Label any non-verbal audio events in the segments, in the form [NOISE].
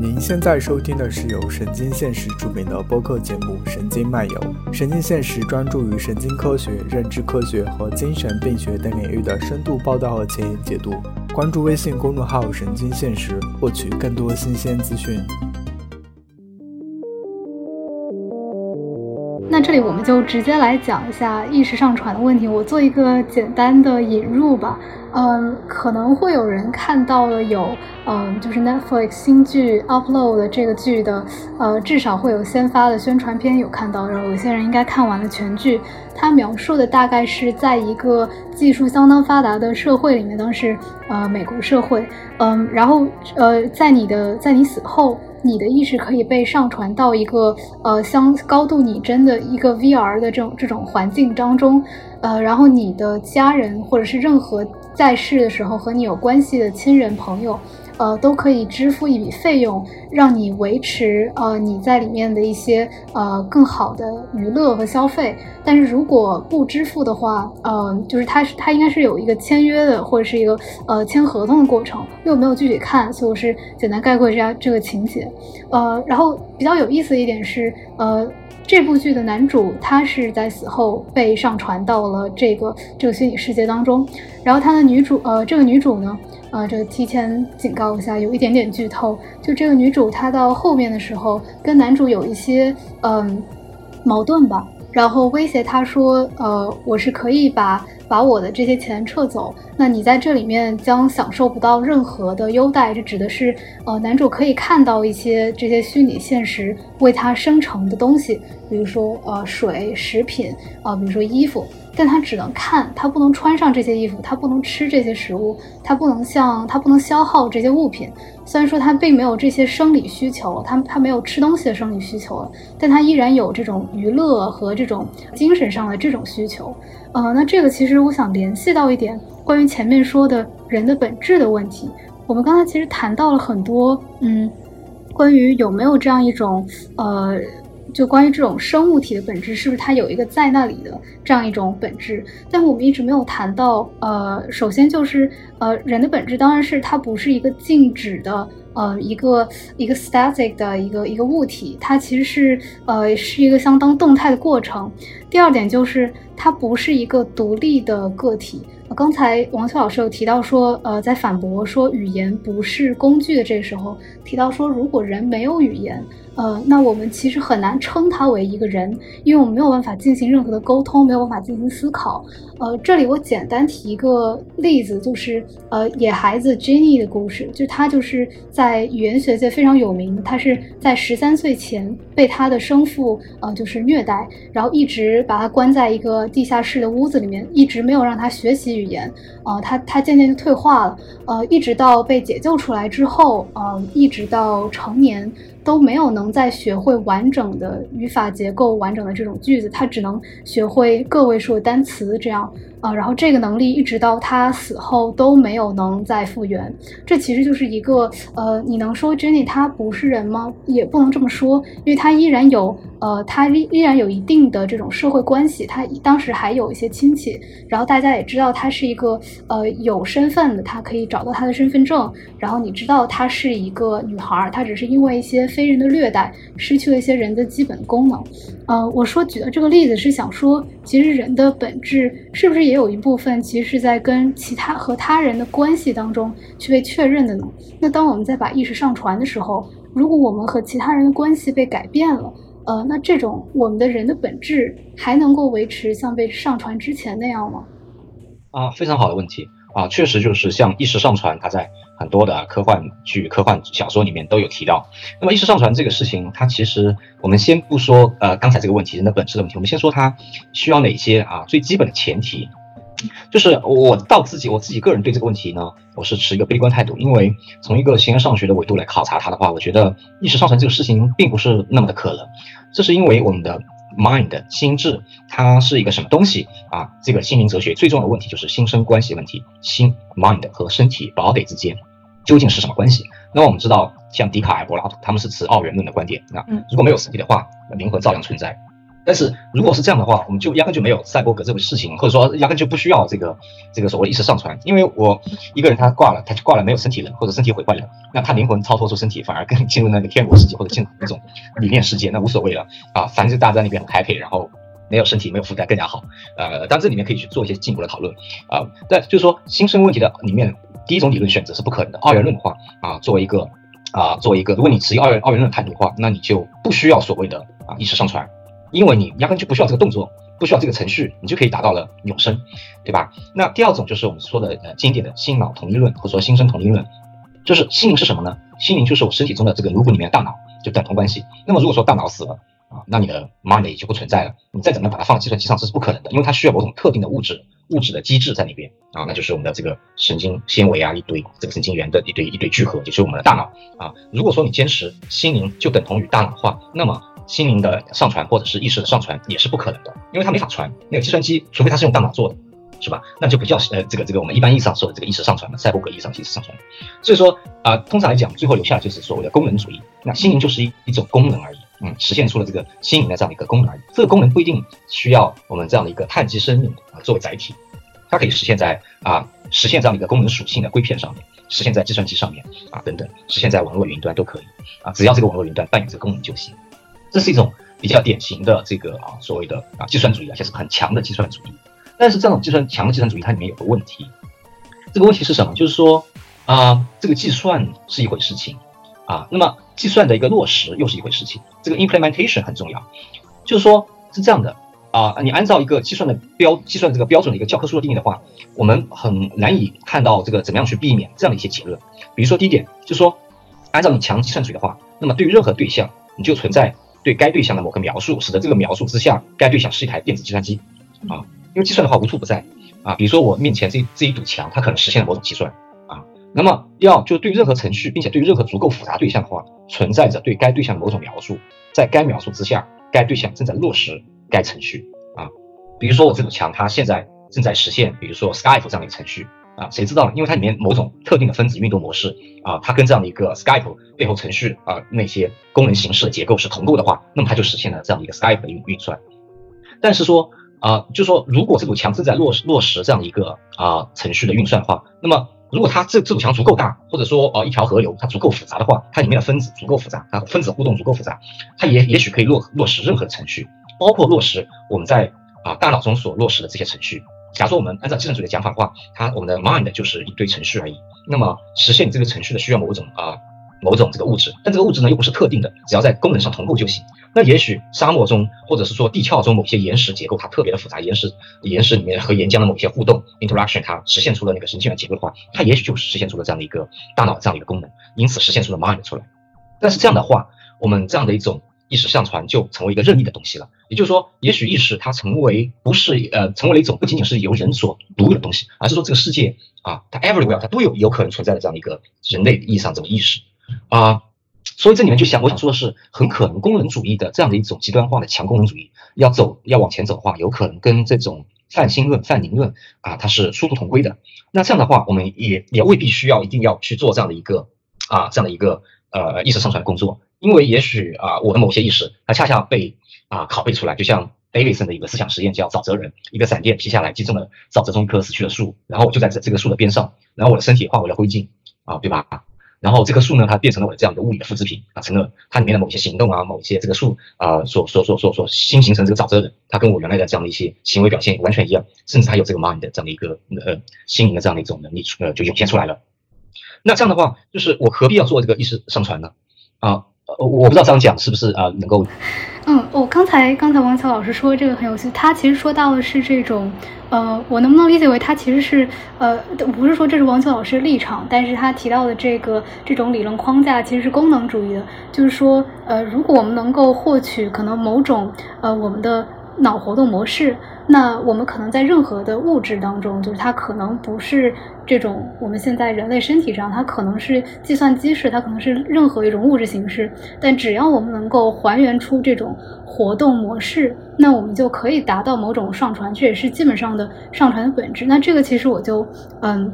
您现在收听的是由神经现实出品的播客节目《神经漫游》。神经现实专注于神经科学、认知科学和精神病学等领域的深度报道和前沿解读。关注微信公众号“神经现实”，获取更多新鲜资讯。那这里我们就直接来讲一下意识上传的问题。我做一个简单的引入吧。嗯，可能会有人看到了有，嗯，就是 Netflix 新剧 Upload 这个剧的，呃，至少会有先发的宣传片有看到，然后有些人应该看完了全剧。它描述的大概是在一个技术相当发达的社会里面，当时呃美国社会，嗯，然后呃在你的在你死后。你的意识可以被上传到一个呃相高度拟真的一个 VR 的这种这种环境当中，呃，然后你的家人或者是任何在世的时候和你有关系的亲人朋友。呃，都可以支付一笔费用，让你维持呃你在里面的一些呃更好的娱乐和消费。但是如果不支付的话，呃，就是它是它应该是有一个签约的或者是一个呃签合同的过程。因为我没有具体看，所以我是简单概括一下这个情节。呃，然后比较有意思的一点是，呃，这部剧的男主他是在死后被上传到了这个这个虚拟世界当中，然后他的女主呃这个女主呢。啊，这个提前警告一下，有一点点剧透。就这个女主，她到后面的时候跟男主有一些嗯矛盾吧，然后威胁他说，呃，我是可以把把我的这些钱撤走，那你在这里面将享受不到任何的优待。这指的是，呃，男主可以看到一些这些虚拟现实为他生成的东西，比如说呃水、食品啊，比如说衣服。但他只能看，他不能穿上这些衣服，他不能吃这些食物，他不能像他不能消耗这些物品。虽然说他并没有这些生理需求，他他没有吃东西的生理需求，但他依然有这种娱乐和这种精神上的这种需求。呃，那这个其实我想联系到一点关于前面说的人的本质的问题。我们刚才其实谈到了很多，嗯，关于有没有这样一种呃。就关于这种生物体的本质，是不是它有一个在那里的这样一种本质？但我们一直没有谈到。呃，首先就是呃，人的本质当然是它不是一个静止的，呃，一个一个 static 的一个一个物体，它其实是呃是一个相当动态的过程。第二点就是它不是一个独立的个体。刚才王秋老师有提到说，呃，在反驳说语言不是工具的这个时候，提到说如果人没有语言。呃，那我们其实很难称他为一个人，因为我们没有办法进行任何的沟通，没有办法进行思考。呃，这里我简单提一个例子，就是呃，野孩子 Jenny 的故事，就他就是在语言学界非常有名，他是在十三岁前被他的生父呃就是虐待，然后一直把他关在一个地下室的屋子里面，一直没有让他学习语言。呃，他他渐渐就退化了，呃，一直到被解救出来之后，呃，一直到成年。都没有能再学会完整的语法结构、完整的这种句子，他只能学会个位数单词，这样。啊，然后这个能力一直到他死后都没有能再复原，这其实就是一个呃，你能说 Jenny 她不是人吗？也不能这么说，因为她依然有呃，她依依然有一定的这种社会关系，她当时还有一些亲戚，然后大家也知道她是一个呃有身份的，她可以找到她的身份证，然后你知道她是一个女孩，她只是因为一些非人的虐待，失去了一些人的基本功能。呃，我说举的这个例子是想说，其实人的本质是不是也有一部分其实是在跟其他和他人的关系当中去被确认的呢？那当我们在把意识上传的时候，如果我们和其他人的关系被改变了，呃，那这种我们的人的本质还能够维持像被上传之前那样吗？啊，非常好的问题啊，确实就是像意识上传，它在。很多的科幻剧、科幻小说里面都有提到。那么意识上传这个事情，它其实我们先不说呃刚才这个问题人的本质的问题，我们先说它需要哪些啊最基本的前提。就是我到自己我自己个人对这个问题呢，我是持一个悲观态度，因为从一个形而上学的维度来考察它的话，我觉得意识上传这个事情并不是那么的可能。这是因为我们的 mind 心智它是一个什么东西啊？这个心灵哲学最重要的问题就是心身关系问题，心 mind 和身体 body 之间。究竟是什么关系？那我们知道，像笛卡尔、柏拉图，他们是持二元论的观点。那如果没有实体的话，那灵魂照样存在。但是如果是这样的话，我们就压根就没有赛博格这个事情，或者说压根就不需要这个这个所谓意识上传，因为我一个人他挂了，他就挂了，没有身体了，或者身体毁坏了，那他灵魂超脱出身体，反而更进入那个天国世界或者进入那种理念世界，那无所谓了啊，反正就大家在那边很 happy，然后没有身体没有负担更加好。呃，当然这里面可以去做一些进一步的讨论啊，但就是说新生问题的里面第一种理论选择是不可能的，二元论的话啊，作为一个啊作为一个，如果你持二元二元论态度的话，那你就不需要所谓的啊意识上传。因为你压根就不需要这个动作，不需要这个程序，你就可以达到了永生，对吧？那第二种就是我们说的呃经典的心脑统一论，或者说心生统一论，就是心灵是什么呢？心灵就是我身体中的这个颅骨里面的大脑，就等同关系。那么如果说大脑死了啊，那你的 mind 也就不存在了，你再怎么把它放在计算机上这是不可能的，因为它需要某种特定的物质物质的机制在那边啊，那就是我们的这个神经纤维啊一堆，这个神经元的一堆一堆聚合，就是我们的大脑啊。如果说你坚持心灵就等同于大脑化，那么心灵的上传或者是意识的上传也是不可能的，因为它没法传。那个计算机，除非它是用大脑做的，是吧？那就不叫呃这个这个我们一般意义上说的这个意识上传了，赛博格意义上意识上传。所以说啊，通常来讲，最后留下的就是所谓的功能主义。那心灵就是一一种功能而已，嗯，实现出了这个新颖的这样的一个功能而已。这个功能不一定需要我们这样的一个碳基生命啊作为载体，它可以实现在啊实现这样的一个功能属性的硅片上面，实现在计算机上面啊等等，实现在网络云端都可以啊，只要这个网络云端扮演这个功能就行。这是一种比较典型的这个啊所谓的啊计算主义，而且是很强的计算主义。但是这种计算强的计算主义，它里面有个问题，这个问题是什么？就是说啊这个计算是一回事情啊，那么计算的一个落实又是一回事情。这个 implementation 很重要，就是说是这样的啊，你按照一个计算的标计算这个标准的一个教科书的定义的话，我们很难以看到这个怎么样去避免这样的一些结论。比如说第一点，就是说按照你强计算主义的话，那么对于任何对象，你就存在。对该对象的某个描述，使得这个描述之下，该对象是一台电子计算机啊。因为计算的话无处不在啊。比如说我面前这这一堵墙，它可能实现了某种计算。那么要就是对任何程序，并且对任何足够复杂对象的话，存在着对该对象的某种描述，在该描述之下，该对象正在落实该程序啊。比如说我这堵墙，它现在正在实现，比如说 Skype 这样的一个程序。啊，谁知道呢？因为它里面某种特定的分子运动模式啊，它跟这样的一个 Skype 背后程序啊那些功能形式的结构是同步的话，那么它就实现了这样的一个 Skype 的运运算。但是说啊，就说如果这堵墙正在落实落实这样的一个啊程序的运算的话，那么如果它这这堵墙足够大，或者说呃一条河流它足够复杂的话，它里面的分子足够复杂它，分子互动足够复杂，它也也许可以落落实任何程序，包括落实我们在啊大脑中所落实的这些程序。假如说我们按照计算主义的讲法的话，它我们的 mind 就是一堆程序而已。那么实现你这个程序的需要某种啊某种这个物质，但这个物质呢又不是特定的，只要在功能上同步就行。那也许沙漠中或者是说地壳中某些岩石结构它特别的复杂，岩石岩石里面和岩浆的某些互动 interaction 它实现出了那个神经元结构的话，它也许就实现出了这样的一个大脑这样的一个功能，因此实现出了 mind 出来。但是这样的话，我们这样的一种。意识上传就成为一个任意的东西了，也就是说，也许意识它成为不是呃，成为了一种不仅仅是由人所独有的东西，而是说这个世界啊，它 everywhere 它都有有可能存在的这样的一个人类意义上这种意识啊，所以这里面就想我想说的是，很可能功能主义的这样的一种极端化的强功能主义要走要往前走的话，有可能跟这种泛心论泛灵论啊，它是殊途同归的。那这样的话，我们也也未必需要一定要去做这样的一个啊这样的一个呃意识上传工作。因为也许啊，我的某些意识，它恰恰被啊拷贝出来，就像 Davidson 的一个思想实验，叫沼泽人，一个闪电劈下来，击中了沼泽中一棵死去的树，然后我就在这这个树的边上，然后我的身体化为了灰烬啊，对吧？然后这棵树呢，它变成了我的这样一个物理的复制品啊，成了它里面的某些行动啊，某一些这个树啊所所所所所新形成这个沼泽人，它跟我原来的这样的一些行为表现完全一样，甚至它有这个 mind 这样的一个呃心灵的这样的一种能力出呃就涌现出来了。那这样的话，就是我何必要做这个意识上传呢？啊？我我不知道这样讲是不是啊能够，嗯，我刚才刚才王乔老师说这个很有趣，他其实说到的是这种，呃，我能不能理解为他其实是呃，不是说这是王乔老师的立场，但是他提到的这个这种理论框架其实是功能主义的，就是说，呃，如果我们能够获取可能某种呃我们的。脑活动模式，那我们可能在任何的物质当中，就是它可能不是这种我们现在人类身体上，它可能是计算机式，它可能是任何一种物质形式。但只要我们能够还原出这种活动模式，那我们就可以达到某种上传，这也是基本上的上传的本质。那这个其实我就嗯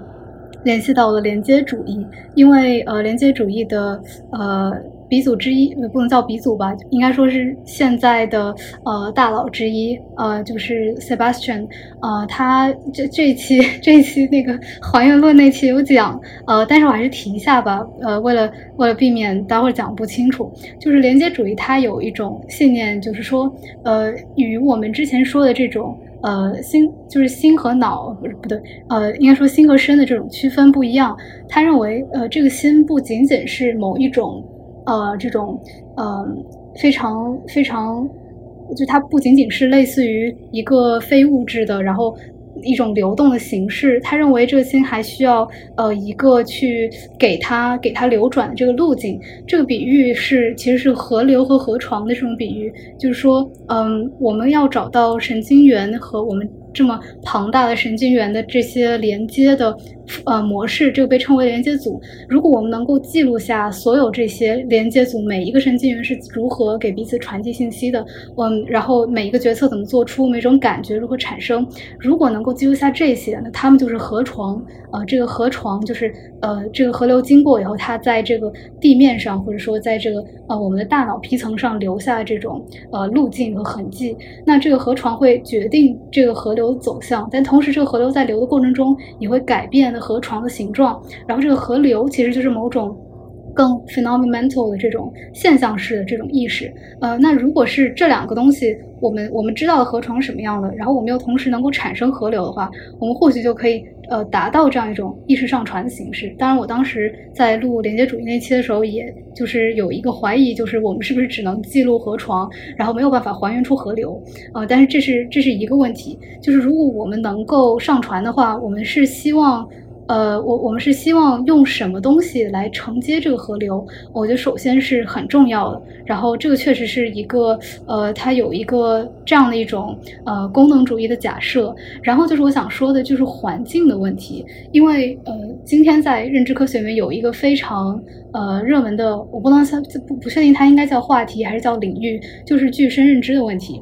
联系到了连接主义，因为呃连接主义的呃。鼻祖之一，不能叫鼻祖吧，应该说是现在的呃大佬之一，呃，就是 Sebastian，呃，他这这一期这一期那个还原论那期有讲，呃，但是我还是提一下吧，呃，为了为了避免待会儿讲不清楚，就是连接主义它有一种信念，就是说，呃，与我们之前说的这种。呃，心就是心和脑，不是不对，呃，应该说心和身的这种区分不一样。他认为，呃，这个心不仅仅是某一种，呃，这种，呃，非常非常，就它不仅仅是类似于一个非物质的，然后。一种流动的形式，他认为这个心还需要呃一个去给它给它流转的这个路径。这个比喻是其实是河流和河床的这种比喻，就是说，嗯，我们要找到神经元和我们。这么庞大的神经元的这些连接的呃模式，这个被称为连接组。如果我们能够记录下所有这些连接组每一个神经元是如何给彼此传递信息的，嗯，然后每一个决策怎么做出，每种感觉如何产生，如果能够记录下这些，那它们就是河床。呃，这个河床就是呃这个河流经过以后，它在这个地面上或者说在这个呃我们的大脑皮层上留下这种呃路径和痕迹。那这个河床会决定这个河流。流走向，但同时这个河流在流的过程中你会改变河床的形状，然后这个河流其实就是某种更 phenomenal 的这种现象式的这种意识。呃，那如果是这两个东西。我们我们知道河床什么样的，然后我们又同时能够产生河流的话，我们或许就可以呃达到这样一种意识上传的形式。当然，我当时在录连接主义那期的时候，也就是有一个怀疑，就是我们是不是只能记录河床，然后没有办法还原出河流？呃，但是这是这是一个问题，就是如果我们能够上传的话，我们是希望。呃，我我们是希望用什么东西来承接这个河流？我觉得首先是很重要的。然后这个确实是一个呃，它有一个这样的一种呃功能主义的假设。然后就是我想说的，就是环境的问题。因为呃，今天在认知科学里面有一个非常呃热门的，我不能不不确定它应该叫话题还是叫领域，就是具身认知的问题。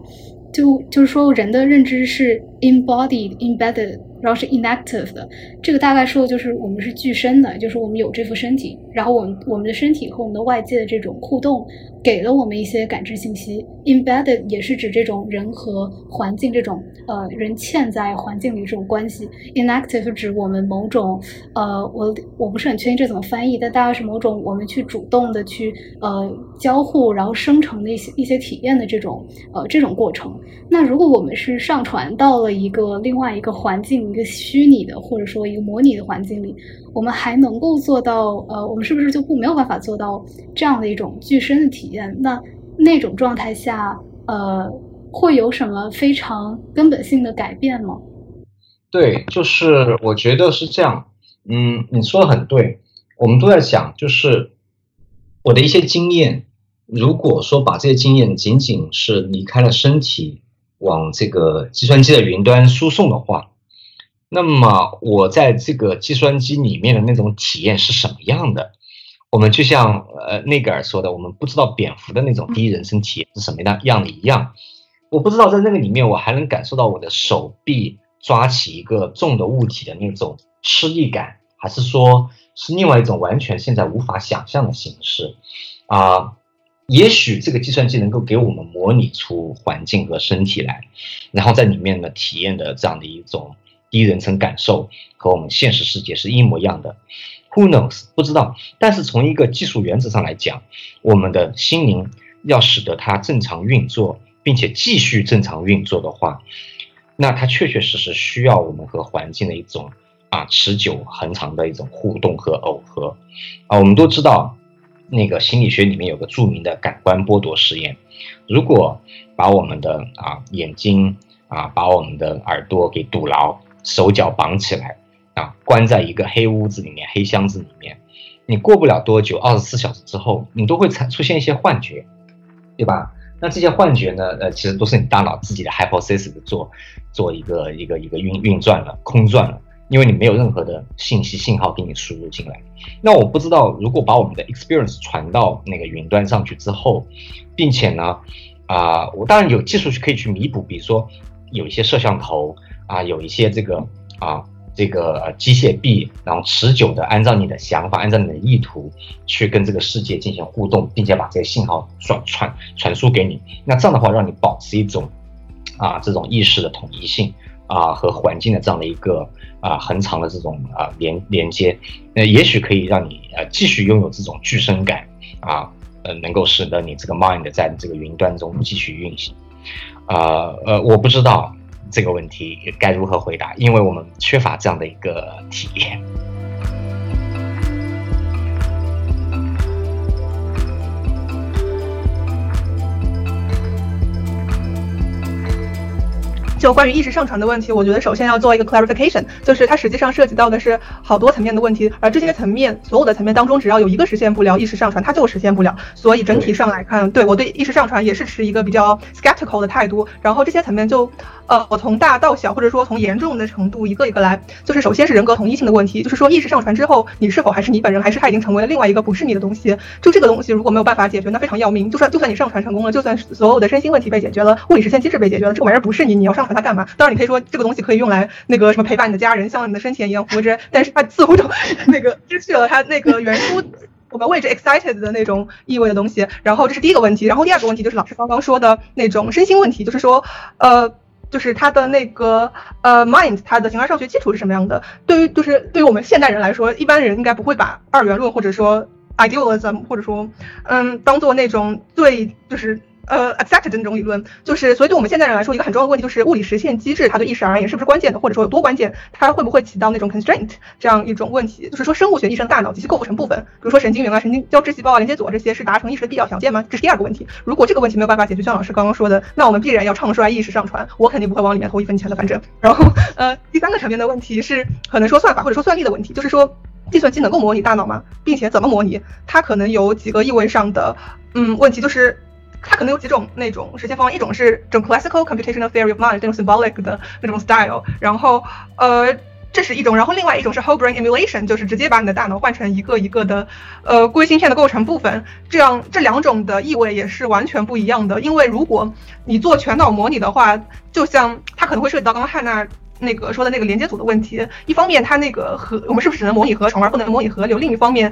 就就是说，人的认知是 embodied embedded。然后是 inactive 的，这个大概说的就是我们是具身的，就是我们有这副身体，然后我们我们的身体和我们的外界的这种互动，给了我们一些感知信息。embedded 也是指这种人和环境这种呃人嵌在环境里这种关系。inactive 指我们某种呃我我不是很确定这怎么翻译，但大概是某种我们去主动的去呃交互，然后生成的一些一些体验的这种呃这种过程。那如果我们是上传到了一个另外一个环境。一个虚拟的或者说一个模拟的环境里，我们还能够做到呃，我们是不是就不没有办法做到这样的一种具身的体验？那那种状态下，呃，会有什么非常根本性的改变吗？对，就是我觉得是这样。嗯，你说的很对，我们都在想，就是我的一些经验，如果说把这些经验仅仅是离开了身体，往这个计算机的云端输送的话。那么我在这个计算机里面的那种体验是什么样的？我们就像呃内格尔说的，我们不知道蝙蝠的那种第一人称体验是什么样样的一样。我不知道在那个里面，我还能感受到我的手臂抓起一个重的物体的那种吃力感，还是说是另外一种完全现在无法想象的形式？啊，也许这个计算机能够给我们模拟出环境和身体来，然后在里面呢体验的这样的一种。第一人称感受和我们现实世界是一模一样的，Who knows？不知道。但是从一个技术原则上来讲，我们的心灵要使得它正常运作，并且继续正常运作的话，那它确确实实需要我们和环境的一种啊持久恒长的一种互动和耦合啊。我们都知道，那个心理学里面有个著名的感官剥夺实验，如果把我们的啊眼睛啊把我们的耳朵给堵牢。手脚绑起来，啊，关在一个黑屋子里面、黑箱子里面，你过不了多久，二十四小时之后，你都会产出现一些幻觉，对吧？那这些幻觉呢，呃，其实都是你大脑自己的 hypothesis 做做一个一个一个运运转了、空转了，因为你没有任何的信息信号给你输入进来。那我不知道，如果把我们的 experience 传到那个云端上去之后，并且呢，啊，我当然有技术去可以去弥补，比如说有一些摄像头。啊，有一些这个啊这个机械臂，然后持久的按照你的想法，按照你的意图去跟这个世界进行互动，并且把这些信号传传传输给你。那这样的话，让你保持一种啊这种意识的统一性啊和环境的这样的一个啊恒长的这种啊连连接，那也许可以让你呃继续拥有这种具身感啊呃能够使得你这个 mind 在这个云端中继续运行。啊呃我不知道。这个问题该如何回答？因为我们缺乏这样的一个体验。就关于意识上传的问题，我觉得首先要做一个 clarification，就是它实际上涉及到的是好多层面的问题，而这些层面所有的层面当中，只要有一个实现不了意识上传，它就实现不了。所以整体上来看，对我对意识上传也是持一个比较 skeptical 的态度。然后这些层面就。呃，我从大到小，或者说从严重的程度一个一个来，就是首先是人格同一性的问题，就是说意识上传之后，你是否还是你本人，还是他已经成为了另外一个不是你的东西？就这个东西如果没有办法解决，那非常要命。就算就算你上传成功了，就算所有的身心问题被解决了，物理实现机制被解决了，这个玩意儿不是你，你要上传它干嘛？当然你可以说这个东西可以用来那个什么陪伴你的家人，像你的生前一样活着，但是它似乎就 [LAUGHS] 那个失去了它那个原初我们为之 excited 的那种意味的东西。然后这是第一个问题，然后第二个问题就是老师刚刚说的那种身心问题，就是说呃。就是他的那个呃 mind，他的形而上学基础是什么样的？对于就是对于我们现代人来说，一般人应该不会把二元论或者说 idealism 或者说嗯当做那种最就是。呃，accepted 的那种理论，就是所以对我们现代人来说，一个很重要的问题就是物理实现机制它对意识而言是不是关键的，或者说有多关键？它会不会起到那种 constraint 这样一种问题？就是说生物学意义上大脑及其构成部分，比如说神经元啊、神经交织细胞啊、连接组这些是达成意识的必要条件吗？这是第二个问题。如果这个问题没有办法解决，像老师刚刚说的，那我们必然要唱衰意识上传。我肯定不会往里面投一分钱的，反正。然后呃，第三个层面的问题是可能说算法或者说算力的问题，就是说计算机能够模拟大脑吗？并且怎么模拟？它可能有几个意味上的嗯问题，就是。它可能有几种那种实现方案，一种是整 classical computational theory of mind 这种 symbolic 的那种 style，然后呃这是一种，然后另外一种是 whole brain emulation，就是直接把你的大脑换成一个一个的呃硅芯片的构成部分，这样这两种的意味也是完全不一样的。因为如果你做全脑模拟的话，就像它可能会涉及到刚刚汉娜那个说的那个连接组的问题，一方面它那个和我们是不是只能模拟合成而不能模拟合流，另一方面。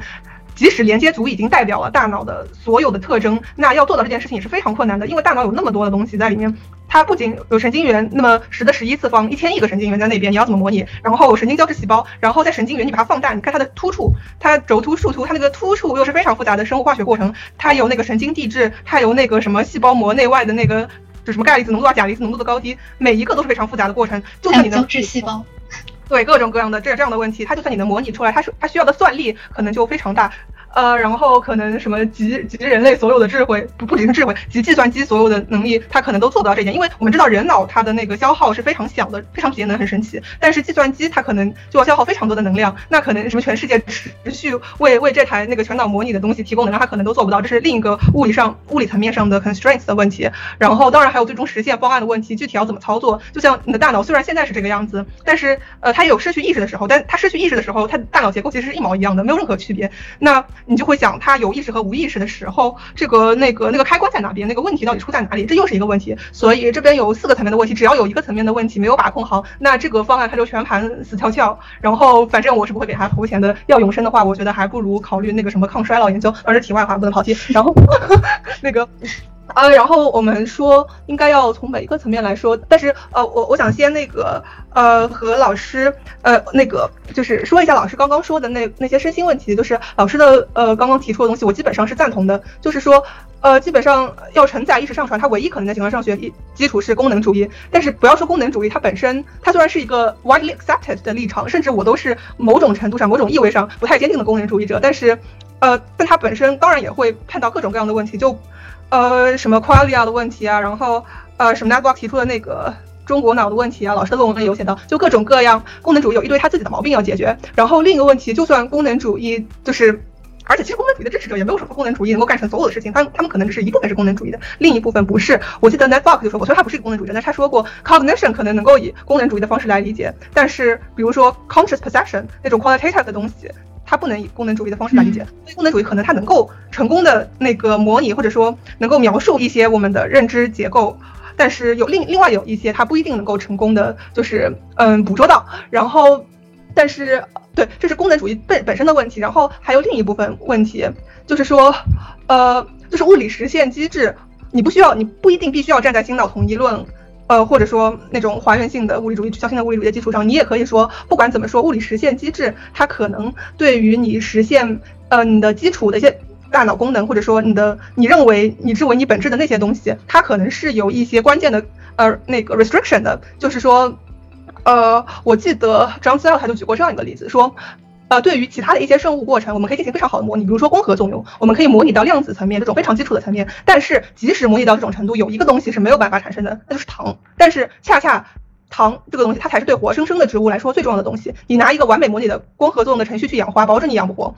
即使连接组已经代表了大脑的所有的特征，那要做到这件事情也是非常困难的，因为大脑有那么多的东西在里面，它不仅有神经元，那么十的十一次方，一千亿个神经元在那边，你要怎么模拟？然后神经交织细胞，然后在神经元你把它放大，你看它的突触，它轴突、树突，它那个突触又是非常复杂的生物化学过程，它有那个神经递质，它有那个什么细胞膜内外的那个就什么钙离子浓度啊、钾离子浓度的高低，每一个都是非常复杂的过程，就算你能交织细胞。对各种各样的这这样的问题，它就算你能模拟出来，它是它需要的算力可能就非常大。呃，然后可能什么集集人类 [LAUGHS] 所有的智慧，不不仅是智慧，集计算机所有的能力，它可能都做不到这一点。因为我们知道人脑它的那个消耗是非常小的，非常节能，很神奇。但是计算机它可能就要消耗非常多的能量，那可能什么全世界持续为为这台那个全脑模拟的东西提供能量，它可能都做不到。这是另一个物理上物理层面上的 constraints 的问题。然后当然还有最终实现方案的问题，具体要怎么操作？就像你的大脑虽然现在是这个样子，但是呃它也有失去意识的时候，但它失去意识的时候，它大脑结构其实是一毛一样的，没有任何区别。那你就会想他。有意识和无意识的时候，这个那个那个开关在哪边？那个问题到底出在哪里？这又是一个问题。所以这边有四个层面的问题，只要有一个层面的问题没有把控好，那这个方案它就全盘死翘翘。然后反正我是不会给他投钱的。要永生的话，我觉得还不如考虑那个什么抗衰老研究。而是题外话，不能跑题。然后 [LAUGHS] 那个。呃，然后我们说应该要从每一个层面来说，但是呃，我我想先那个呃和老师呃那个就是说一下老师刚刚说的那那些身心问题，就是老师的呃刚刚提出的东西，我基本上是赞同的。就是说呃基本上要承载意识上传，它唯一可能在情况上学基础是功能主义。但是不要说功能主义，它本身它虽然是一个 widely accepted 的立场，甚至我都是某种程度上某种意味上不太坚定的功能主义者，但是呃但它本身当然也会碰到各种各样的问题，就。呃，什么 qualia 的问题啊，然后呃，什么 Network 提出的那个中国脑的问题啊，老师的论文里有写到，就各种各样功能主义有一堆他自己的毛病要解决。然后另一个问题，就算功能主义就是，而且其实功能主义的支持者也没有说功能主义能够干成所有的事情，他他们可能只是一部分是功能主义的，另一部分不是。我记得 Network 就说过，虽然他不是一个功能主义者，但是他说过 cognition 可能能够以功能主义的方式来理解，但是比如说 conscious perception 那种 qualitative 的东西。它不能以功能主义的方式来理解，所以功能主义可能它能够成功的那个模拟或者说能够描述一些我们的认知结构，但是有另另外有一些它不一定能够成功的就是嗯捕捉到。然后但是对，这是功能主义本本身的问题。然后还有另一部分问题，就是说，呃，就是物理实现机制，你不需要，你不一定必须要站在新脑同一论。呃，或者说那种还原性的物理主义、取消性的物理主义的基础上，你也可以说，不管怎么说，物理实现机制它可能对于你实现呃你的基础的一些大脑功能，或者说你的你认为你之为你本质的那些东西，它可能是有一些关键的呃那个 restriction 的，就是说，呃，我记得张思尔他就举过这样一个例子，说。呃，对于其他的一些生物过程，我们可以进行非常好的模拟，比如说光合作用，我们可以模拟到量子层面这种非常基础的层面。但是，即使模拟到这种程度，有一个东西是没有办法产生的，那就是糖。但是，恰恰糖这个东西，它才是对活生生的植物来说最重要的东西。你拿一个完美模拟的光合作用的程序去养花，保证你养不活。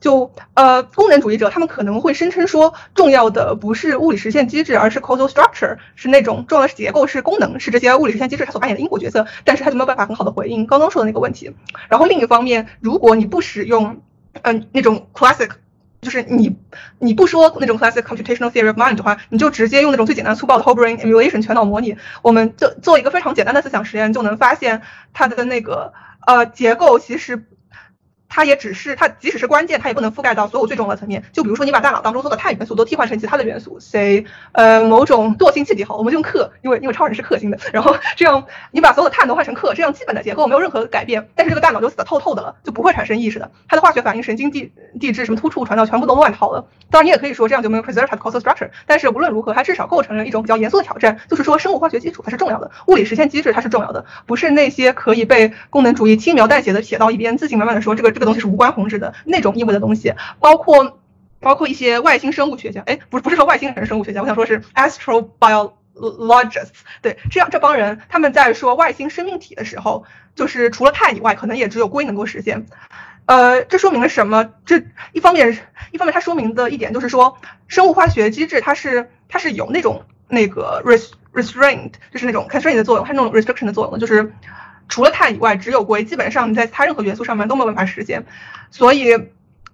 就呃，功能主义者他们可能会声称说，重要的不是物理实现机制，而是 causal structure，是那种重要的是结构，是功能，是这些物理实现机制它所扮演的因果角色。但是它就没有办法很好的回应刚刚说的那个问题。然后另一方面，如果你不使用嗯那种 classic，就是你你不说那种 classic computational theory of mind 的话，你就直接用那种最简单粗暴的 whole brain emulation 全脑模拟，我们就做一个非常简单的思想实验，就能发现它的那个呃结构其实。它也只是它，即使是关键，它也不能覆盖到所有最重要的层面。就比如说，你把大脑当中所有的碳元素都替换成其他的元素，say，呃，某种惰性气体好，我们就用氪，因为因为超人是氪星的。然后这样，你把所有的碳都换成氪，这样基本的结构没有任何改变，但是这个大脑就死得透透的了，就不会产生意识的。它的化学反应、神经递递质、什么突触、传导，全部都乱套了。当然，你也可以说这样就没有 preserve the causal structure。但是无论如何，它至少构成了一种比较严肃的挑战，就是说生物化学基础它是重要的，物理实现机制它是重要的，不是那些可以被功能主义轻描淡写的写到一边，自行慢慢的说这个这个东西是无关宏旨。的那种意味的东西，包括包括一些外星生物学家，哎，不是不是说外星人生物学家，我想说是 astrobiologists，对，这样这帮人他们在说外星生命体的时候，就是除了碳以外，可能也只有硅能够实现。呃，这说明了什么？这一方面，一方面它说明的一点就是说，生物化学机制它是它是有那种那个 restraint，就是那种 constraint 的作用，它那种 restriction 的作用，就是除了碳以外，只有硅，基本上你在它任何元素上面都没有办法实现。所以，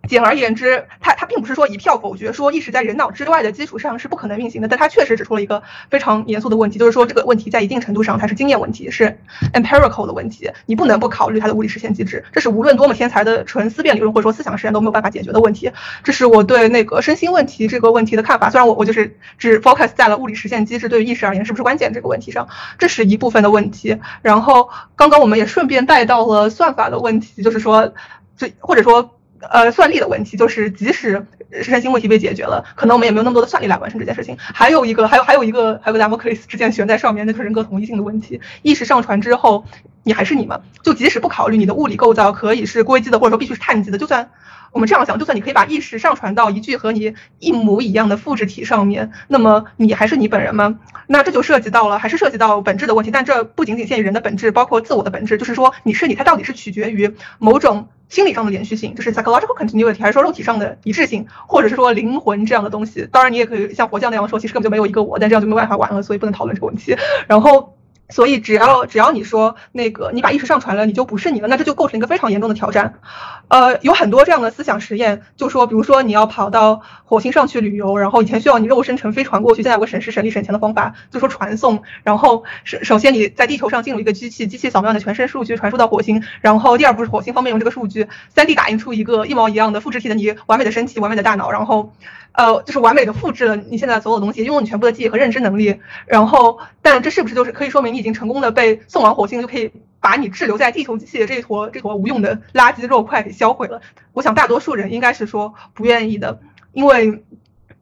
简而言之，它它并不是说一票否决，说意识在人脑之外的基础上是不可能运行的。但它确实指出了一个非常严肃的问题，就是说这个问题在一定程度上它是经验问题，是 empirical 的问题，你不能不考虑它的物理实现机制。这是无论多么天才的纯思辨理论或者说思想实验都没有办法解决的问题。这是我对那个身心问题这个问题的看法。虽然我我就是只 focus 在了物理实现机制对于意识而言是不是关键这个问题上，这是一部分的问题。然后刚刚我们也顺便带到了算法的问题，就是说。这或者说，呃，算力的问题，就是即使身心问题被解决了，可能我们也没有那么多的算力来完成这件事情。还有一个，还有还有一个，还有个 double case，之剑悬在上面，那就是人格同一性的问题。意识上传之后，你还是你吗？就即使不考虑你的物理构造，可以是硅基的，或者说必须是碳基的，就算。我们这样想，就算你可以把意识上传到一具和你一模一样的复制体上面，那么你还是你本人吗？那这就涉及到了，还是涉及到本质的问题。但这不仅仅限于人的本质，包括自我的本质，就是说你是你，它到底是取决于某种心理上的连续性，就是 psychological continuity，还是说肉体上的一致性，或者是说灵魂这样的东西？当然，你也可以像佛教那样说，其实根本就没有一个我，但这样就没办法玩了，所以不能讨论这个问题。[LAUGHS] 然后。所以，只要只要你说那个你把意识上传了，你就不是你了，那这就构成一个非常严重的挑战。呃，有很多这样的思想实验，就说，比如说你要跑到火星上去旅游，然后以前需要你肉身乘飞船过去，现在有个省时省力省钱的方法，就说传送。然后首首先你在地球上进入一个机器，机器扫描你的全身数据传输到火星，然后第二步是火星方面用这个数据三 D 打印出一个一模一样的复制体的你，完美的身体，完美的大脑，然后。呃，就是完美的复制了你现在所有东西，拥有你全部的记忆和认知能力。然后，但这是不是就是可以说明你已经成功的被送往火星，就可以把你滞留在地球机器的这一坨这坨无用的垃圾肉块给销毁了？我想大多数人应该是说不愿意的，因为。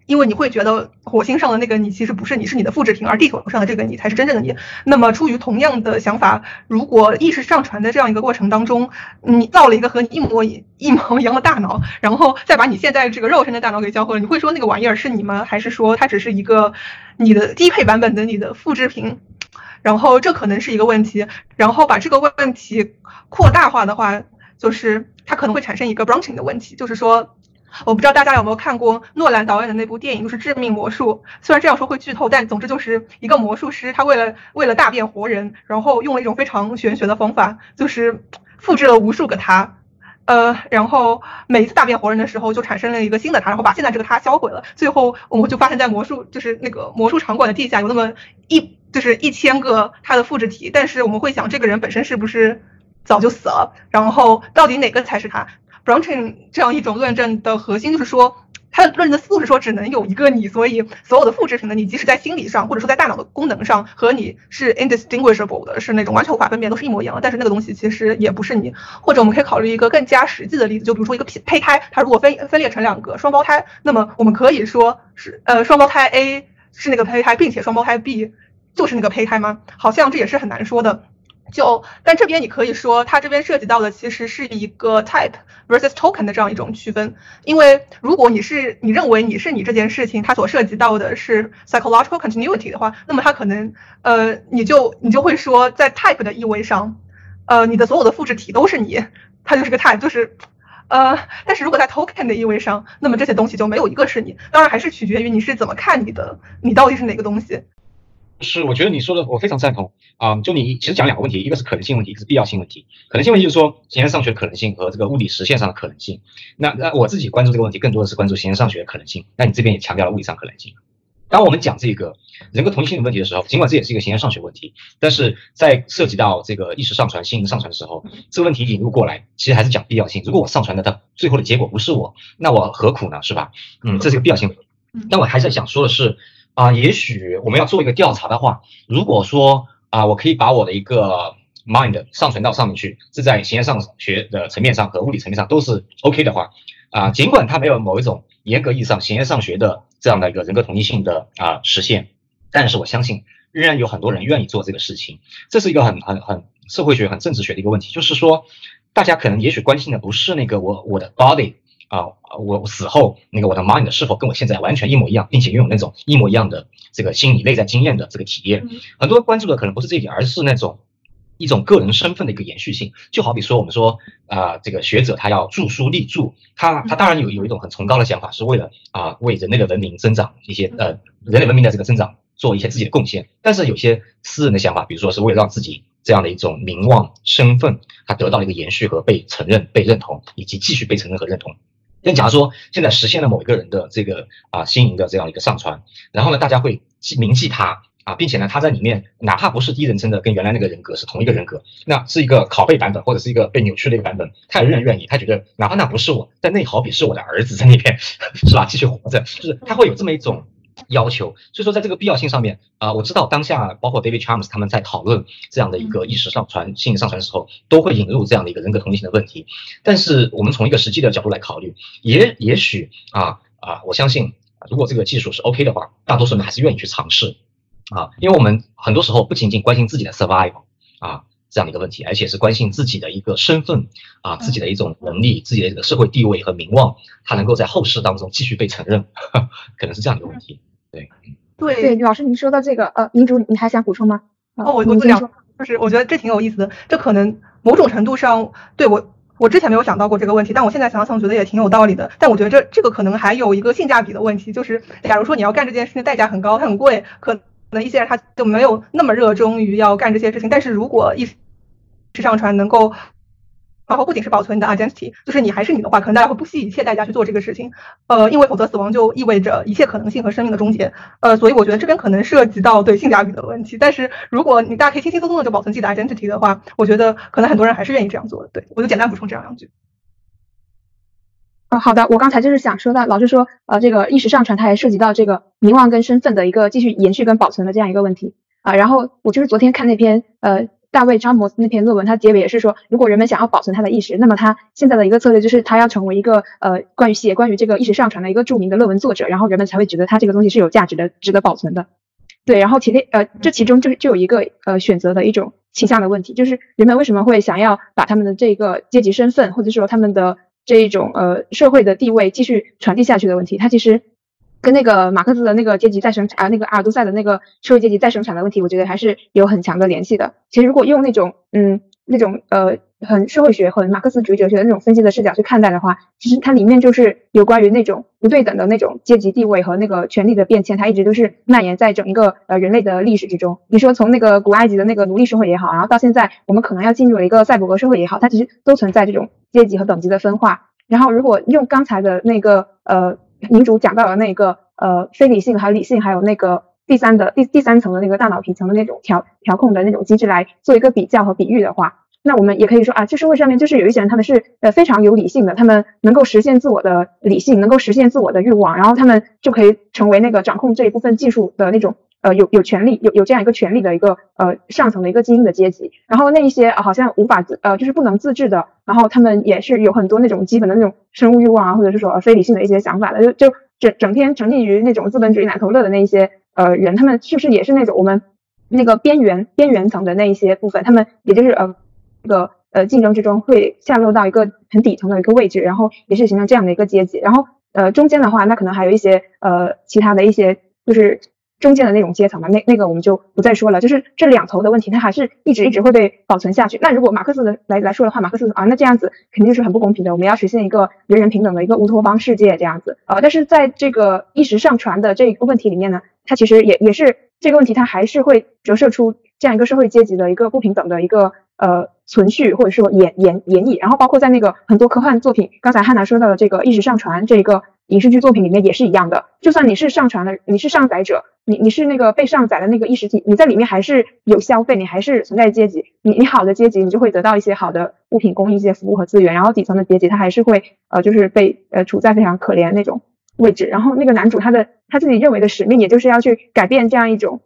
因为你会觉得火星上的那个你其实不是你，是你的复制品，而地球上的这个你才是真正的你。那么，出于同样的想法，如果意识上传的这样一个过程当中，你造了一个和你一模一模一样的大脑，然后再把你现在这个肉身的大脑给交互了，你会说那个玩意儿是你吗？还是说它只是一个你的低配版本的你的复制品？然后这可能是一个问题。然后把这个问题扩大化的话，就是它可能会产生一个 branching 的问题，就是说。我不知道大家有没有看过诺兰导演的那部电影，就是《致命魔术》。虽然这样说会剧透，但总之就是一个魔术师，他为了为了大变活人，然后用了一种非常玄学的方法，就是复制了无数个他，呃，然后每一次大变活人的时候，就产生了一个新的他，然后把现在这个他销毁了。最后我们就发现，在魔术就是那个魔术场馆的地下有那么一就是一千个他的复制体，但是我们会想，这个人本身是不是？早就死了。然后到底哪个才是他？Brunchen 这样一种论证的核心就是说。他的论证的思路是说，只能有一个你，所以所有的复制品的你，即使在心理上或者说在大脑的功能上和你是 indistinguishable 的，是那种完全无法分辨，都是一模一样的。但是那个东西其实也不是你。或者我们可以考虑一个更加实际的例子，就比如说一个胚胚胎，它如果分分裂成两个双胞胎，那么我们可以说是呃双胞胎 A 是那个胚胎，并且双胞胎 B 就是那个胚胎吗？好像这也是很难说的。就，但这边你可以说，它这边涉及到的其实是一个 type versus token 的这样一种区分。因为如果你是你认为你是你这件事情，它所涉及到的是 psychological continuity 的话，那么它可能，呃，你就你就会说，在 type 的意味上，呃，你的所有的复制体都是你，它就是个 type，就是，呃，但是如果在 token 的意味上，那么这些东西就没有一个是你。当然还是取决于你是怎么看你的，你到底是哪个东西。是，我觉得你说的我非常赞同啊。就你其实讲两个问题，一个是可能性问题，一个是必要性问题。可能性问题就是说形而上学的可能性和这个物理实现上的可能性。那那我自己关注这个问题，更多的是关注形而上学的可能性。那你这边也强调了物理上可能性。当我们讲这个人格同一性的问题的时候，尽管这也是一个形而上学问题，但是在涉及到这个意识上传、心灵上传的时候，这个问题引入过来，其实还是讲必要性。如果我上传的它最后的结果不是我，那我何苦呢？是吧？嗯，这是个必要性。但我还是想说的是。啊，也许我们要做一个调查的话，如果说啊，我可以把我的一个 mind 上传到上面去，是在形而上学的层面上和物理层面上都是 OK 的话，啊，尽管它没有某一种严格意义上形而上学的这样的一个人格统一性的啊实现，但是我相信仍然有很多人愿意做这个事情。这是一个很很很社会学、很政治学的一个问题，就是说，大家可能也许关心的不是那个我我的 body。啊，我死后那个我的 mind 是否跟我现在完全一模一样，并且拥有那种一模一样的这个心理内在经验的这个体验？很多人关注的可能不是这一点，而是那种一种个人身份的一个延续性。就好比说，我们说啊，这个学者他要著书立著，他他当然有有一种很崇高的想法，是为了啊为人类的文明增长一些呃人类文明的这个增长做一些自己的贡献。但是有些私人的想法，比如说是为了让自己这样的一种名望身份，他得到了一个延续和被承认、被认同，以及继续被承认和认同。但假如说现在实现了某一个人的这个啊心灵的这样一个上传，然后呢，大家会记铭记他啊，并且呢，他在里面哪怕不是第一人称的，跟原来那个人格是同一个人格，那是一个拷贝版本或者是一个被扭曲的一个版本，他仍然愿意，他觉得哪怕那不是我，但那好比是我的儿子在那边，[LAUGHS] 是吧？继续活着，就是他会有这么一种。要求，所以说在这个必要性上面啊，我知道当下包括 David Chalmers 他们在讨论这样的一个意识上传、心理上传的时候，都会引入这样的一个人格同一性的问题。但是我们从一个实际的角度来考虑，也也许啊啊，我相信如果这个技术是 OK 的话，大多数人还是愿意去尝试啊，因为我们很多时候不仅仅关心自己的 survival 啊。这样的一个问题，而且是关心自己的一个身份啊，自己的一种能力，自己的这个社会地位和名望，他能够在后世当中继续被承认，[LAUGHS] 可能是这样一个问题。对，对，对，老师您说到这个，呃，民主，你还想补充吗？哦，我我讲，就是我觉得这挺有意思的，这可能某种程度上对我，我之前没有想到过这个问题，但我现在想想觉得也挺有道理的。但我觉得这这个可能还有一个性价比的问题，就是假如说你要干这件事情，代价很高，它很贵，可能一些人他就没有那么热衷于要干这些事情。但是如果一去是上传能够，然后不仅是保存你的 identity，就是你还是你的话，可能大家会不惜一切代价去做这个事情，呃，因为否则死亡就意味着一切可能性和生命的终结，呃，所以我觉得这边可能涉及到对性价比的问题。但是如果你大家可以轻轻松松的就保存自己的 identity 的话，我觉得可能很多人还是愿意这样做的。对我就简单补充这样两句。呃，好的，我刚才就是想说到，老师说，呃，这个意识上传它也涉及到这个名望跟身份的一个继续延续跟保存的这样一个问题啊。然后我就是昨天看那篇，呃。大卫·詹姆斯那篇论文，他结尾也是说，如果人们想要保存他的意识，那么他现在的一个策略就是他要成为一个呃关于写关于这个意识上传的一个著名的论文作者，然后人们才会觉得他这个东西是有价值的，值得保存的。对，然后其内呃这其中就就有一个呃选择的一种倾向的问题，就是人们为什么会想要把他们的这个阶级身份或者说他们的这一种呃社会的地位继续传递下去的问题，它其实。跟那个马克思的那个阶级再生产啊，那个阿尔都塞的那个社会阶级再生产的问题，我觉得还是有很强的联系的。其实如果用那种嗯那种呃很社会学和马克思主义哲学的那种分析的视角去看待的话，其实它里面就是有关于那种不对等的那种阶级地位和那个权力的变迁，它一直都是蔓延在整一个呃人类的历史之中。你说从那个古埃及的那个奴隶社会也好，然后到现在我们可能要进入了一个赛博格社会也好，它其实都存在这种阶级和等级的分化。然后如果用刚才的那个呃。民主讲到了那个呃非理性还有理性，还有那个第三的第第三层的那个大脑皮层的那种调调控的那种机制来做一个比较和比喻的话，那我们也可以说啊，这社会上面就是有一些人，他们是呃非常有理性的，他们能够实现自我的理性，能够实现自我的欲望，然后他们就可以成为那个掌控这一部分技术的那种呃有有权利有有这样一个权利的一个呃上层的一个精英的阶级。然后那一些啊好像无法自呃就是不能自制的，然后他们也是有很多那种基本的那种生物欲望啊，或者是说非理性的一些想法的，就就整整天沉溺于那种资本主义奶头乐的那一些呃人，他们是不是也是那种我们那个边缘边缘层的那一些部分？他们也就是呃。这个呃竞争之中会下落到一个很底层的一个位置，然后也是形成这样的一个阶级。然后呃中间的话，那可能还有一些呃其他的一些就是中间的那种阶层嘛，那那个我们就不再说了。就是这两头的问题，它还是一直一直会被保存下去。那如果马克思的来来说的话，马克思啊，那这样子肯定是很不公平的。我们要实现一个人人平等的一个乌托邦世界这样子啊，但是在这个意识上传的这个问题里面呢，它其实也也是这个问题，它还是会折射出这样一个社会阶级的一个不平等的一个呃。存续或者说演演演绎，然后包括在那个很多科幻作品，刚才汉娜说到的这个意识上传这一个影视剧作品里面也是一样的。就算你是上传的，你是上载者，你你是那个被上载的那个意识体，你在里面还是有消费，你还是存在阶级。你你好的阶级，你就会得到一些好的物品供应、一些服务和资源。然后底层的阶级，他还是会呃就是被呃处在非常可怜那种位置。然后那个男主他的他自己认为的使命，也就是要去改变这样一种。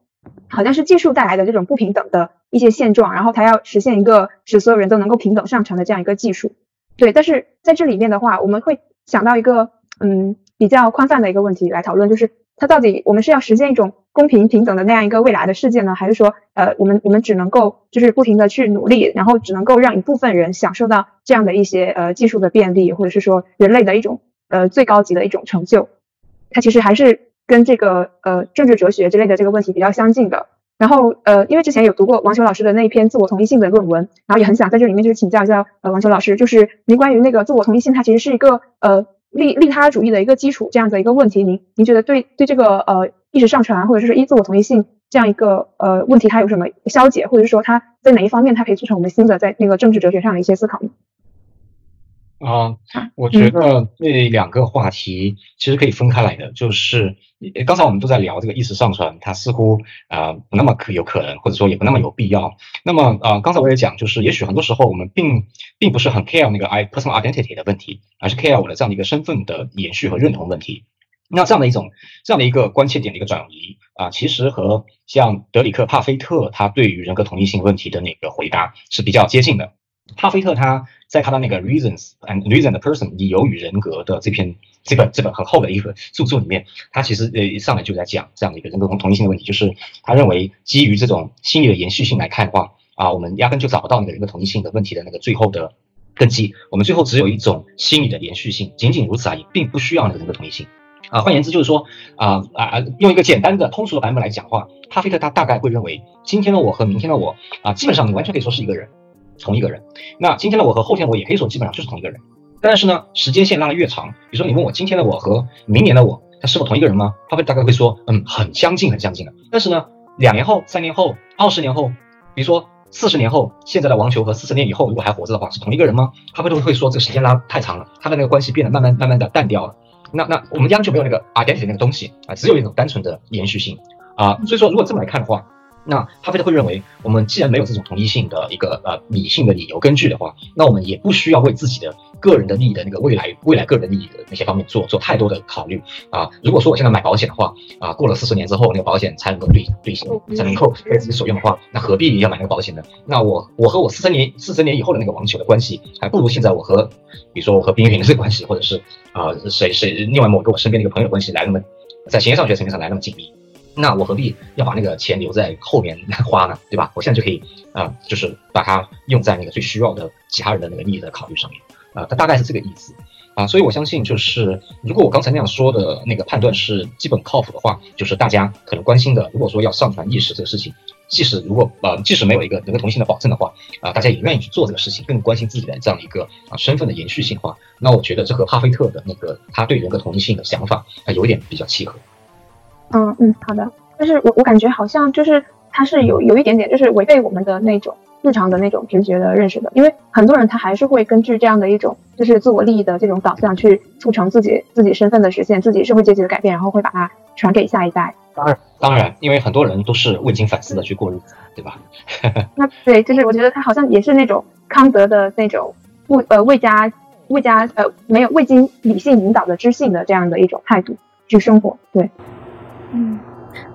好像是技术带来的这种不平等的一些现状，然后他要实现一个使所有人都能够平等上传的这样一个技术。对，但是在这里面的话，我们会想到一个嗯比较宽泛的一个问题来讨论，就是它到底我们是要实现一种公平平等的那样一个未来的世界呢，还是说呃我们我们只能够就是不停的去努力，然后只能够让一部分人享受到这样的一些呃技术的便利，或者是说人类的一种呃最高级的一种成就？它其实还是。跟这个呃政治哲学之类的这个问题比较相近的，然后呃因为之前有读过王球老师的那一篇自我同一性的论文，然后也很想在这里面就是请教一下呃王球老师，就是您关于那个自我同一性它其实是一个呃利利他主义的一个基础这样的一个问题，您您觉得对对这个呃意识上传或者是一自我同一性这样一个呃问题它有什么消解，或者是说它在哪一方面它可以促成我们新的在那个政治哲学上的一些思考呢？啊，我觉得这两个话题其实可以分开来的。就是刚才我们都在聊这个意识上传，它似乎啊不那么可有可能，或者说也不那么有必要。那么啊，刚才我也讲，就是也许很多时候我们并并不是很 care 那个 i personal identity 的问题，而是 care 我的这样的一个身份的延续和认同问题。那这样的一种这样的一个关切点的一个转移啊，其实和像德里克·帕菲特他对于人格同一性问题的那个回答是比较接近的。帕菲特他在他的那个 Reasons and Reason the Person 理由与人格的这篇这本这本很厚的一个著作里面，他其实呃上来就在讲这样的一个人格同同一性的问题，就是他认为基于这种心理的延续性来看的话啊，我们压根就找不到那个人格同一性的问题的那个最后的根基，我们最后只有一种心理的延续性，仅仅如此而已，并不需要那个人格同一性啊。换言之就是说啊啊，用一个简单的通俗的版本来讲话，帕菲特他大概会认为，今天的我和明天的我啊，基本上你完全可以说是一个人。同一个人，那今天的我和后天我也可以说基本上就是同一个人，但是呢，时间线拉得越长，比如说你问我今天的我和明年的我，他是否同一个人吗？他会大概会说，嗯，很相近，很相近的。但是呢，两年后、三年后、二十年后，比如说四十年后，现在的王球和四十年以后如果还活着的话，是同一个人吗？他会不会说这个时间拉太长了，他的那个关系变得慢慢慢慢的淡掉了？那那我们压根就没有那个 identity 那个东西啊，只有一种单纯的延续性啊。所以说，如果这么来看的话。那巴菲特会认为，我们既然没有这种同一性的一个呃理性的理由根据的话，那我们也不需要为自己的个人的利益的那个未来未来个人利益的那些方面做做太多的考虑啊。如果说我现在买保险的话啊，过了四十年之后那个保险才能够兑兑现，才能够为自己所用的话，那何必要买那个保险呢？那我我和我四十年四十年以后的那个网球的关系，还不如现在我和比如说我和冰云的这个关系，或者是啊谁谁另外某个我身边的一个朋友关系来那么在形而上学层面上来那么紧密。那我何必要把那个钱留在后面来花呢？对吧？我现在就可以啊，就是把它用在那个最需要的其他人的那个利益的考虑上面啊。它大概是这个意思啊。所以我相信，就是如果我刚才那样说的那个判断是基本靠谱的话，就是大家可能关心的，如果说要上传意识这个事情，即使如果呃即使没有一个人格同性的保证的话啊，大家也愿意去做这个事情，更关心自己的这样一个啊身份的延续性的话，那我觉得这和巴菲特的那个他对人格同一性的想法啊有一点比较契合。嗯嗯，好的。但是我我感觉好像就是它是有有一点点就是违背我们的那种日常的那种直觉的认识的，因为很多人他还是会根据这样的一种就是自我利益的这种导向去促成自己自己身份的实现，自己社会阶级的改变，然后会把它传给下一代。当然，当然，因为很多人都是未经反思的去过日子，对吧？[LAUGHS] 那对，就是我觉得他好像也是那种康德的那种不呃未加未加呃没有未经理性引导的知性的这样的一种态度去生活，对，嗯。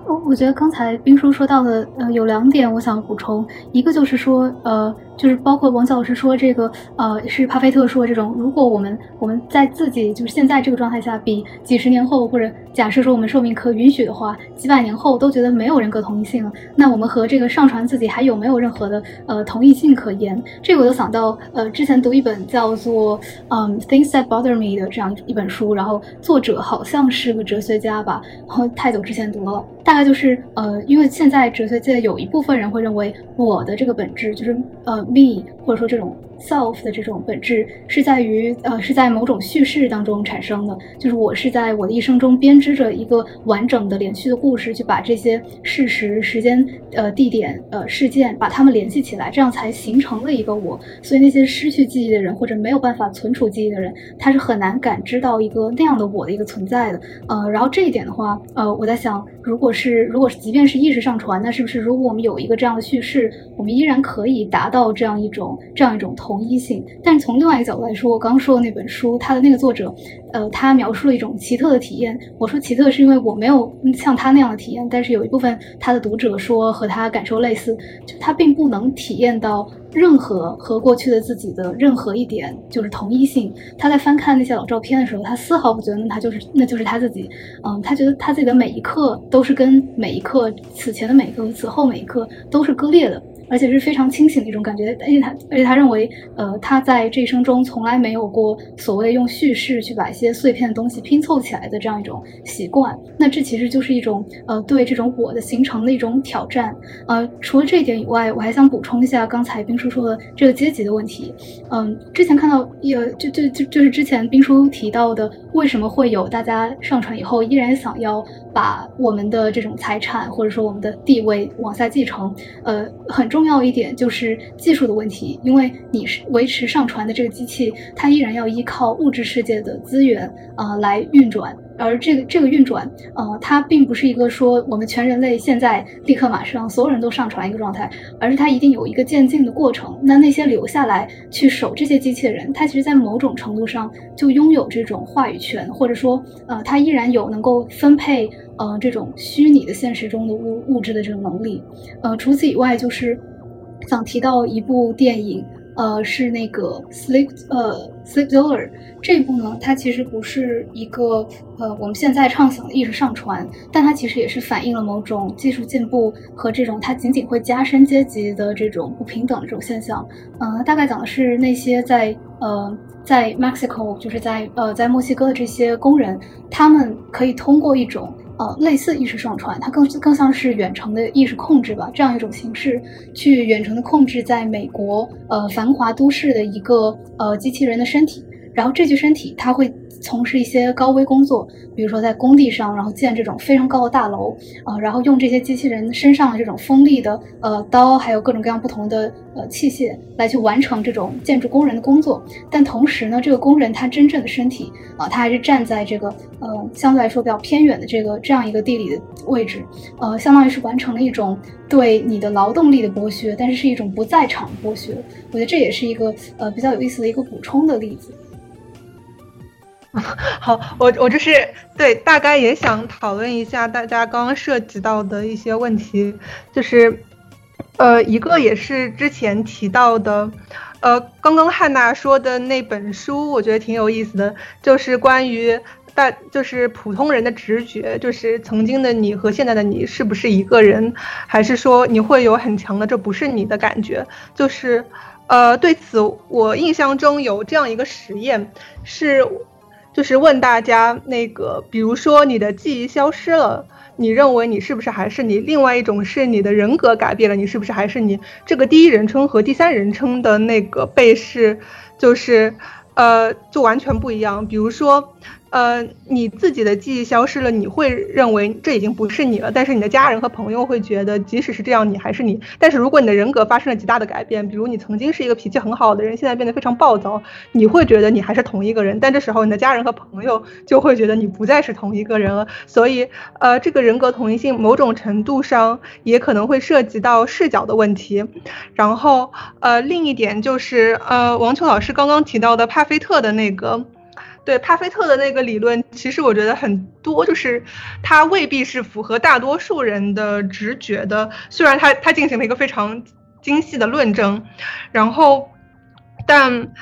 我我觉得刚才冰叔说到的，呃，有两点我想补充，一个就是说，呃。就是包括王晓老师说这个，呃，是巴菲特说这种，如果我们我们在自己就是现在这个状态下，比几十年后或者假设说我们寿命可允许的话，几百年后都觉得没有人格同一性了，那我们和这个上传自己还有没有任何的呃同一性可言？这个我就想到，呃，之前读一本叫做嗯 Things That Bother Me 的这样一本书，然后作者好像是个哲学家吧，然后太久之前读了，大那就是呃，因为现在哲学界有一部分人会认为我的这个本质就是呃。me 或者说这种。Self 的这种本质是在于，呃，是在某种叙事当中产生的。就是我是在我的一生中编织着一个完整的连续的故事，去把这些事实、时间、呃、地点、呃、事件，把它们联系起来，这样才形成了一个我。所以那些失去记忆的人，或者没有办法存储记忆的人，他是很难感知到一个那样的我的一个存在的。呃，然后这一点的话，呃，我在想，如果是，如果是，即便是意识上传，那是不是如果我们有一个这样的叙事，我们依然可以达到这样一种这样一种同。同一性，但是从另外一个角度来说，我刚说的那本书，它的那个作者，呃，他描述了一种奇特的体验。我说奇特是因为我没有像他那样的体验，但是有一部分他的读者说和他感受类似，就他并不能体验到任何和过去的自己的任何一点就是同一性。他在翻看那些老照片的时候，他丝毫不觉得那他就是那就是他自己。嗯，他觉得他自己的每一刻都是跟每一刻此前的每一刻和此后每一刻都是割裂的。而且是非常清醒的一种感觉，而且他，而且他认为，呃，他在这一生中从来没有过所谓用叙事去把一些碎片的东西拼凑起来的这样一种习惯。那这其实就是一种，呃，对这种我的形成的一种挑战。呃，除了这一点以外，我还想补充一下刚才冰叔说的这个阶级的问题。嗯，之前看到也就就就就是之前冰叔提到的，为什么会有大家上传以后依然想要把我们的这种财产或者说我们的地位往下继承？呃，很。重要一点就是技术的问题，因为你是维持上传的这个机器，它依然要依靠物质世界的资源啊来运转，而这个这个运转，呃，它并不是一个说我们全人类现在立刻马上所有人都上传一个状态，而是它一定有一个渐进的过程。那那些留下来去守这些机器人，他其实在某种程度上就拥有这种话语权，或者说，呃，他依然有能够分配。呃，这种虚拟的现实中的物物质的这种能力，呃，除此以外，就是想提到一部电影，呃，是那个 Sleep，呃 Sleep Dollar 这部呢，它其实不是一个呃我们现在畅想的意识上传，但它其实也是反映了某种技术进步和这种它仅仅会加深阶级的这种不平等的这种现象。嗯，大概讲的是那些在呃。在 Mexico，就是在呃，在墨西哥的这些工人，他们可以通过一种呃类似意识上传，它更更像是远程的意识控制吧，这样一种形式，去远程的控制在美国呃繁华都市的一个呃机器人的身体，然后这具身体它会。从事一些高危工作，比如说在工地上，然后建这种非常高的大楼，啊，然后用这些机器人身上的这种锋利的呃刀，还有各种各样不同的呃器械来去完成这种建筑工人的工作。但同时呢，这个工人他真正的身体啊，他还是站在这个呃相对来说比较偏远的这个这样一个地理的位置，呃，相当于是完成了一种对你的劳动力的剥削，但是是一种不在场剥削。我觉得这也是一个呃比较有意思的一个补充的例子。[LAUGHS] 好，我我就是对，大概也想讨论一下大家刚刚涉及到的一些问题，就是，呃，一个也是之前提到的，呃，刚刚汉娜说的那本书，我觉得挺有意思的，就是关于大，就是普通人的直觉，就是曾经的你和现在的你是不是一个人，还是说你会有很强的这不是你的感觉？就是，呃，对此我印象中有这样一个实验是。就是问大家，那个，比如说你的记忆消失了，你认为你是不是还是你？另外一种是你的人格改变了，你是不是还是你？这个第一人称和第三人称的那个被试，就是，呃，就完全不一样。比如说，呃，你自己的记忆消失了，你会认为这已经不是你了。但是你的家人和朋友会觉得，即使是这样，你还是你。但是如果你的人格发生了极大的改变，比如你曾经是一个脾气很好的人，现在变得非常暴躁，你会觉得你还是同一个人。但这时候你的家人和朋友就会觉得你不再是同一个人了。所以，呃，这个人格同一性某种程度上也可能会涉及到视角的问题。然后，呃，另一点就是，呃，王秋老师刚刚提到的帕菲特的那个。对帕菲特的那个理论，其实我觉得很多就是他未必是符合大多数人的直觉的。虽然他他进行了一个非常精细的论证，然后，但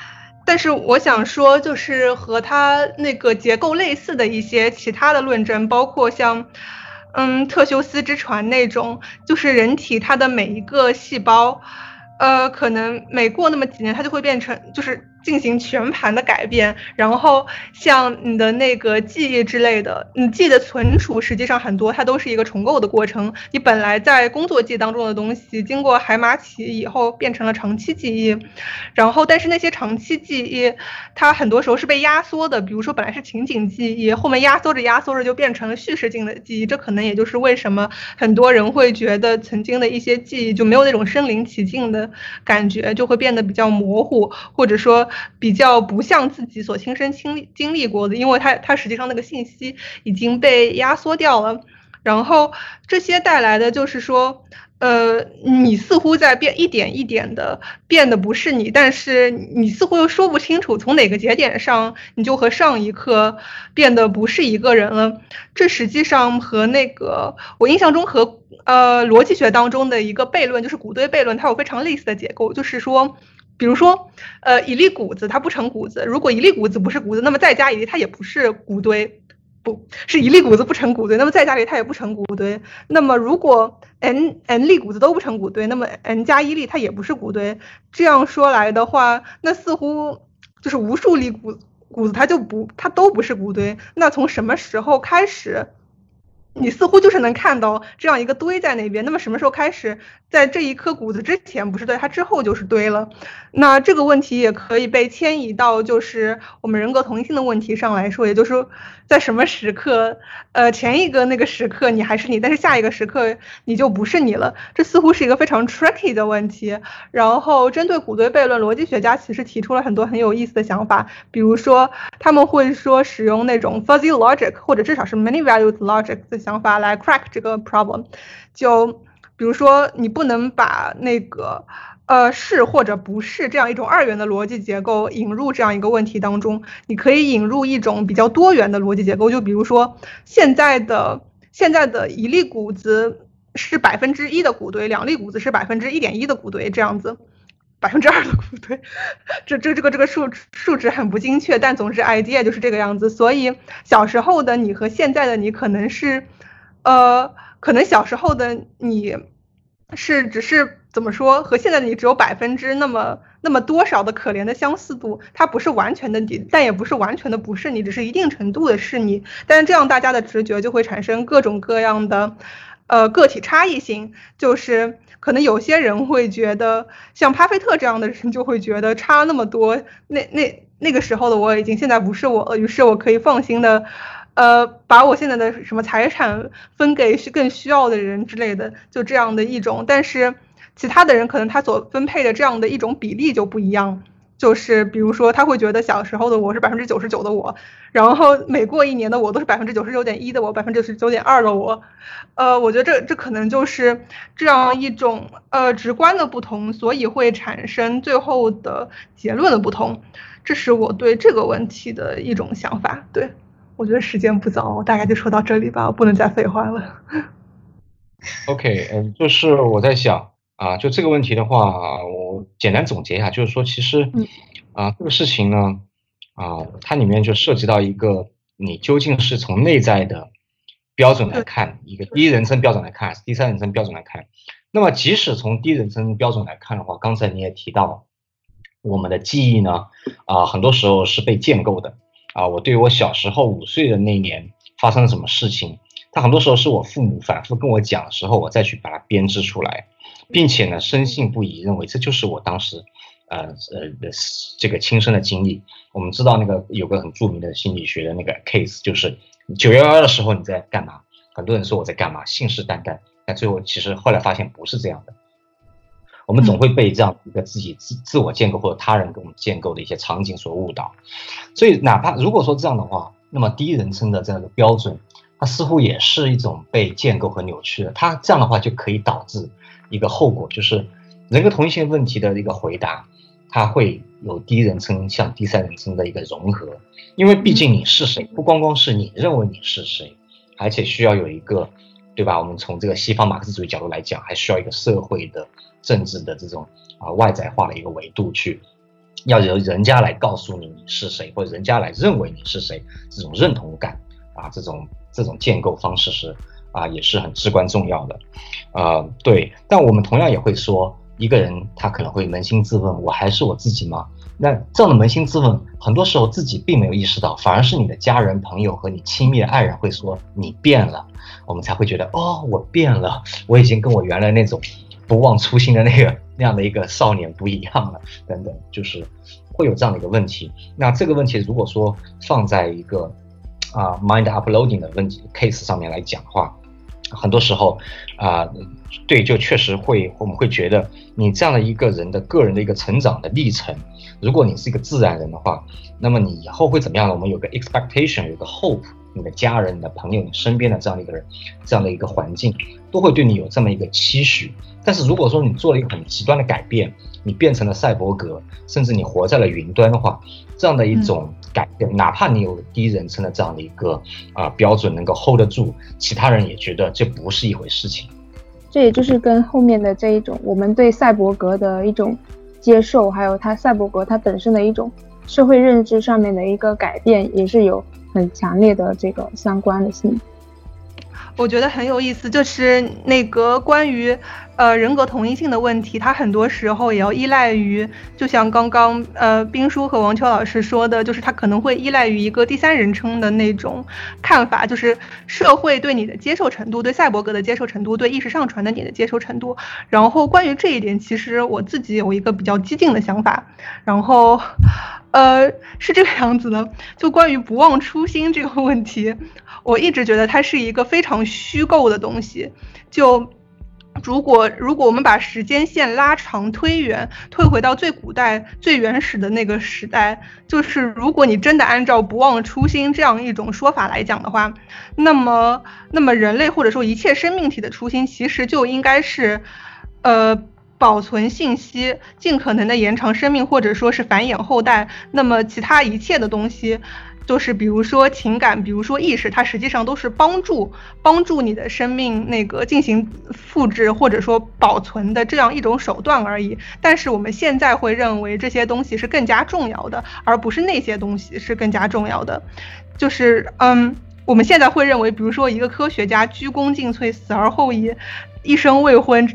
但是我想说，就是和他那个结构类似的一些其他的论证，包括像嗯特修斯之船那种，就是人体它的每一个细胞，呃，可能每过那么几年，它就会变成就是。进行全盘的改变，然后像你的那个记忆之类的，你记忆的存储实际上很多，它都是一个重构的过程。你本来在工作记当中的东西，经过海马体以后变成了长期记忆，然后但是那些长期记忆，它很多时候是被压缩的。比如说本来是情景记忆，后面压缩着压缩着就变成了叙事性的记忆。这可能也就是为什么很多人会觉得曾经的一些记忆就没有那种身临其境的感觉，就会变得比较模糊，或者说。比较不像自己所亲身经历经历过的，因为它它实际上那个信息已经被压缩掉了，然后这些带来的就是说，呃，你似乎在变一点一点的变得不是你，但是你似乎又说不清楚从哪个节点上你就和上一刻变得不是一个人了。这实际上和那个我印象中和呃逻辑学当中的一个悖论，就是古堆悖论，它有非常类似的结构，就是说。比如说，呃，一粒谷子它不成谷子，如果一粒谷子不是谷子，那么再加一粒它也不是谷堆，不是一粒谷子不成谷堆，那么再加一粒它也不成谷堆。那么如果 n n 粒谷子都不成谷堆，那么 n 加一粒它也不是谷堆。这样说来的话，那似乎就是无数粒谷谷子它就不它都不是谷堆。那从什么时候开始？你似乎就是能看到这样一个堆在那边，那么什么时候开始，在这一颗谷子之前不是堆，它之后就是堆了。那这个问题也可以被迁移到就是我们人格同一性的问题上来说，也就是说，在什么时刻，呃，前一个那个时刻你还是你，但是下一个时刻你就不是你了。这似乎是一个非常 tricky 的问题。然后针对谷堆悖论，逻辑学家其实提出了很多很有意思的想法，比如说他们会说使用那种 fuzzy logic，或者至少是 many values logic。想法来 crack 这个 problem，就比如说你不能把那个呃是或者不是这样一种二元的逻辑结构引入这样一个问题当中，你可以引入一种比较多元的逻辑结构，就比如说现在的现在的一粒谷子是百分之一的谷堆，两粒谷子是百分之一点一的谷堆，这样子。百分之二的 [LAUGHS] 谷堆，这这这个这个数数值很不精确，但总之 idea 就是这个样子。所以小时候的你和现在的你可能是，呃，可能小时候的你是只是怎么说，和现在的你只有百分之那么那么多少的可怜的相似度，它不是完全的你，但也不是完全的不是你，只是一定程度的是你。但是这样大家的直觉就会产生各种各样的。呃，个体差异性就是可能有些人会觉得，像巴菲特这样的人就会觉得差那么多，那那那个时候的我已经现在不是我了，于是我可以放心的，呃，把我现在的什么财产分给需更需要的人之类的，就这样的一种。但是其他的人可能他所分配的这样的一种比例就不一样。就是比如说，他会觉得小时候的我是百分之九十九的我，然后每过一年的我都是百分之九十九点一的我，百分之九十九点二的我。呃，我觉得这这可能就是这样一种呃直观的不同，所以会产生最后的结论的不同。这是我对这个问题的一种想法。对我觉得时间不早，我大概就说到这里吧，我不能再废话了。OK，嗯，就是我在想。啊，就这个问题的话，我简单总结一下，就是说，其实，啊，这个事情呢，啊，它里面就涉及到一个，你究竟是从内在的标准来看，一个第一人称标准来看，还是第三人称标准来看？那么，即使从第一人称标准来看的话，刚才你也提到，我们的记忆呢，啊，很多时候是被建构的。啊，我对我小时候五岁的那年发生了什么事情，它很多时候是我父母反复跟我讲的时候，我再去把它编织出来。并且呢，深信不疑，认为这就是我当时，呃呃这个亲身的经历。我们知道那个有个很著名的心理学的那个 case，就是九幺幺的时候你在干嘛？很多人说我在干嘛，信誓旦旦，但最后其实后来发现不是这样的。我们总会被这样一个自己自自我建构或者他人给我们建构的一些场景所误导。所以哪怕如果说这样的话，那么第一人称的这样的标准，它似乎也是一种被建构和扭曲的。它这样的话就可以导致一个后果，就是人格同一性问题的一个回答，它会有第一人称向第三人称的一个融合。因为毕竟你是谁，不光光是你认为你是谁。而且需要有一个，对吧？我们从这个西方马克思主义角度来讲，还需要一个社会的、政治的这种啊外在化的一个维度去，要由人家来告诉你你是谁，或者人家来认为你是谁，这种认同感啊，这种这种建构方式是啊，也是很至关重要的。呃，对。但我们同样也会说，一个人他可能会扪心自问：我还是我自己吗？那这样的扪心自问，很多时候自己并没有意识到，反而是你的家人、朋友和你亲密的爱人会说你变了，我们才会觉得哦，我变了，我已经跟我原来那种不忘初心的那个那样的一个少年不一样了，等等，就是会有这样的一个问题。那这个问题如果说放在一个啊 mind uploading 的问题 case 上面来讲的话，很多时候啊，对，就确实会我们会觉得你这样的一个人的个人的一个成长的历程。如果你是一个自然人的话，那么你以后会怎么样呢？我们有个 expectation，有个 hope，你的家人、你的朋友、你身边的这样的一个人，这样的一个环境，都会对你有这么一个期许。但是如果说你做了一个很极端的改变，你变成了赛博格，甚至你活在了云端的话，这样的一种改变，哪怕你有第一人称的这样的一个啊标准能够 hold 得住，其他人也觉得这不是一回事情。这也就是跟后面的这一种，我们对赛博格的一种。接受，还有他赛博格他本身的一种社会认知上面的一个改变，也是有很强烈的这个相关的性。我觉得很有意思，就是那个关于呃人格同一性的问题，它很多时候也要依赖于，就像刚刚呃冰叔和王秋老师说的，就是它可能会依赖于一个第三人称的那种看法，就是社会对你的接受程度，对赛博格的接受程度，对意识上传的你的接受程度。然后关于这一点，其实我自己有一个比较激进的想法，然后呃是这个样子的，就关于不忘初心这个问题。我一直觉得它是一个非常虚构的东西。就如果如果我们把时间线拉长推远，退回到最古代、最原始的那个时代，就是如果你真的按照不忘初心这样一种说法来讲的话，那么那么人类或者说一切生命体的初心，其实就应该是，呃，保存信息，尽可能的延长生命，或者说是繁衍后代。那么其他一切的东西。就是比如说情感，比如说意识，它实际上都是帮助帮助你的生命那个进行复制或者说保存的这样一种手段而已。但是我们现在会认为这些东西是更加重要的，而不是那些东西是更加重要的。就是嗯，我们现在会认为，比如说一个科学家鞠躬尽瘁，死而后已，一生未婚，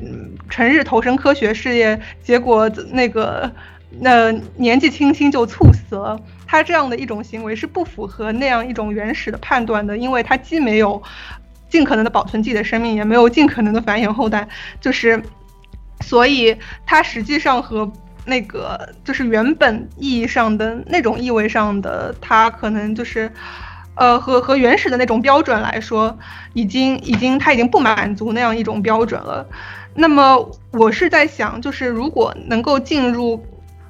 成日投身科学事业，结果那个那年纪轻轻就猝死了。他这样的一种行为是不符合那样一种原始的判断的，因为他既没有尽可能的保存自己的生命，也没有尽可能的繁衍后代，就是，所以他实际上和那个就是原本意义上的那种意味上的，他可能就是，呃，和和原始的那种标准来说，已经已经他已经不满足那样一种标准了。那么我是在想，就是如果能够进入。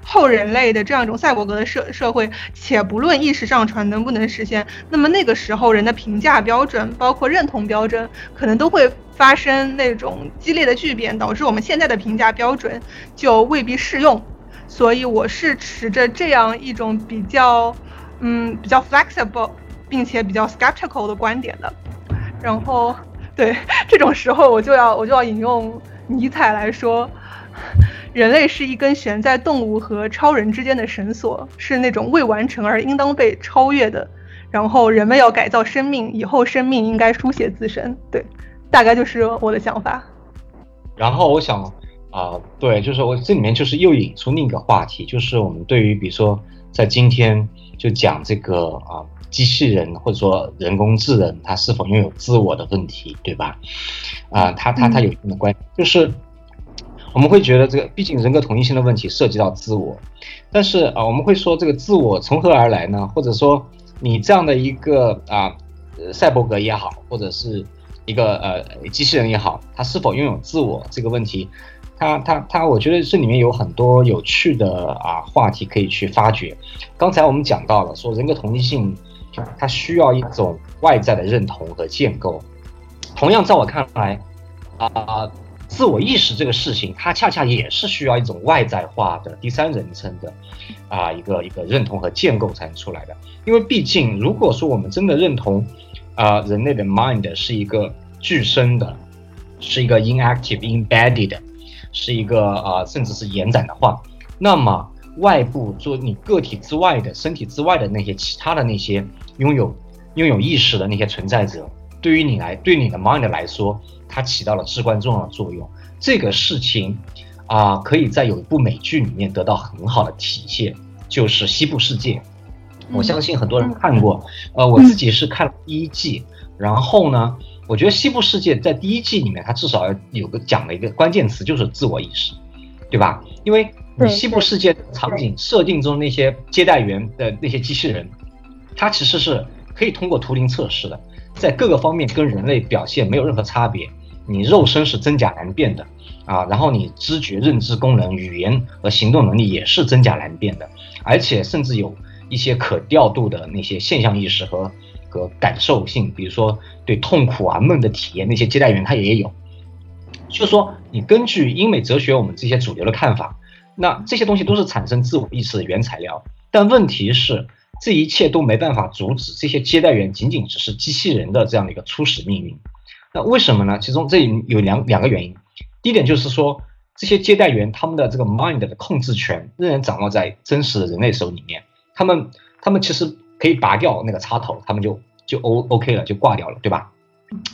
后人类的这样一种赛博格的社社会，且不论意识上传能不能实现，那么那个时候人的评价标准，包括认同标准，可能都会发生那种激烈的巨变，导致我们现在的评价标准就未必适用。所以我是持着这样一种比较，嗯，比较 flexible，并且比较 skeptical 的观点的。然后，对 [LAUGHS] 这种时候，我就要我就要引用尼采来说。人类是一根悬在动物和超人之间的绳索，是那种未完成而应当被超越的。然后人们要改造生命，以后生命应该书写自身。对，大概就是我的想法。然后我想啊，对，就是我这里面就是又引出另一个话题，就是我们对于比如说在今天就讲这个啊，机器人或者说人工智能它是否拥有自我的问题，对吧？啊，它它它有一定的关，就是。我们会觉得这个毕竟人格统一性的问题涉及到自我，但是啊，我们会说这个自我从何而来呢？或者说你这样的一个啊，赛博格也好，或者是一个呃机器人也好，它是否拥有自我这个问题，它它它，我觉得这里面有很多有趣的啊话题可以去发掘。刚才我们讲到了说人格统一性，它需要一种外在的认同和建构。同样，在我看来，啊。自我意识这个事情，它恰恰也是需要一种外在化的第三人称的，啊，一个一个认同和建构才能出来的。因为毕竟，如果说我们真的认同，啊，人类的 mind 是一个具身的，是一个 inactive embedded，是一个啊，甚至是延展的话，那么外部做你个体之外的身体之外的那些其他的那些拥有拥有意识的那些存在者，对于你来，对你的 mind 来说。它起到了至关重要的作用。这个事情啊，可以在有一部美剧里面得到很好的体现，就是《西部世界》。我相信很多人看过，呃，我自己是看了第一季。然后呢，我觉得《西部世界》在第一季里面，它至少要有个讲了一个关键词就是自我意识，对吧？因为你《西部世界》场景设定中那些接待员的那些机器人，它其实是可以通过图灵测试的。在各个方面跟人类表现没有任何差别，你肉身是真假难辨的啊，然后你知觉、认知功能、语言和行动能力也是真假难辨的，而且甚至有一些可调度的那些现象意识和和感受性，比如说对痛苦啊、梦的体验，那些接待员他也有。就是说，你根据英美哲学我们这些主流的看法，那这些东西都是产生自我意识的原材料，但问题是。这一切都没办法阻止这些接待员仅仅只是机器人的这样的一个初始命运。那为什么呢？其中这有两两个原因。第一点就是说，这些接待员他们的这个 mind 的控制权仍然掌握在真实的人类手里面。他们他们其实可以拔掉那个插头，他们就就 O OK 了，就挂掉了，对吧？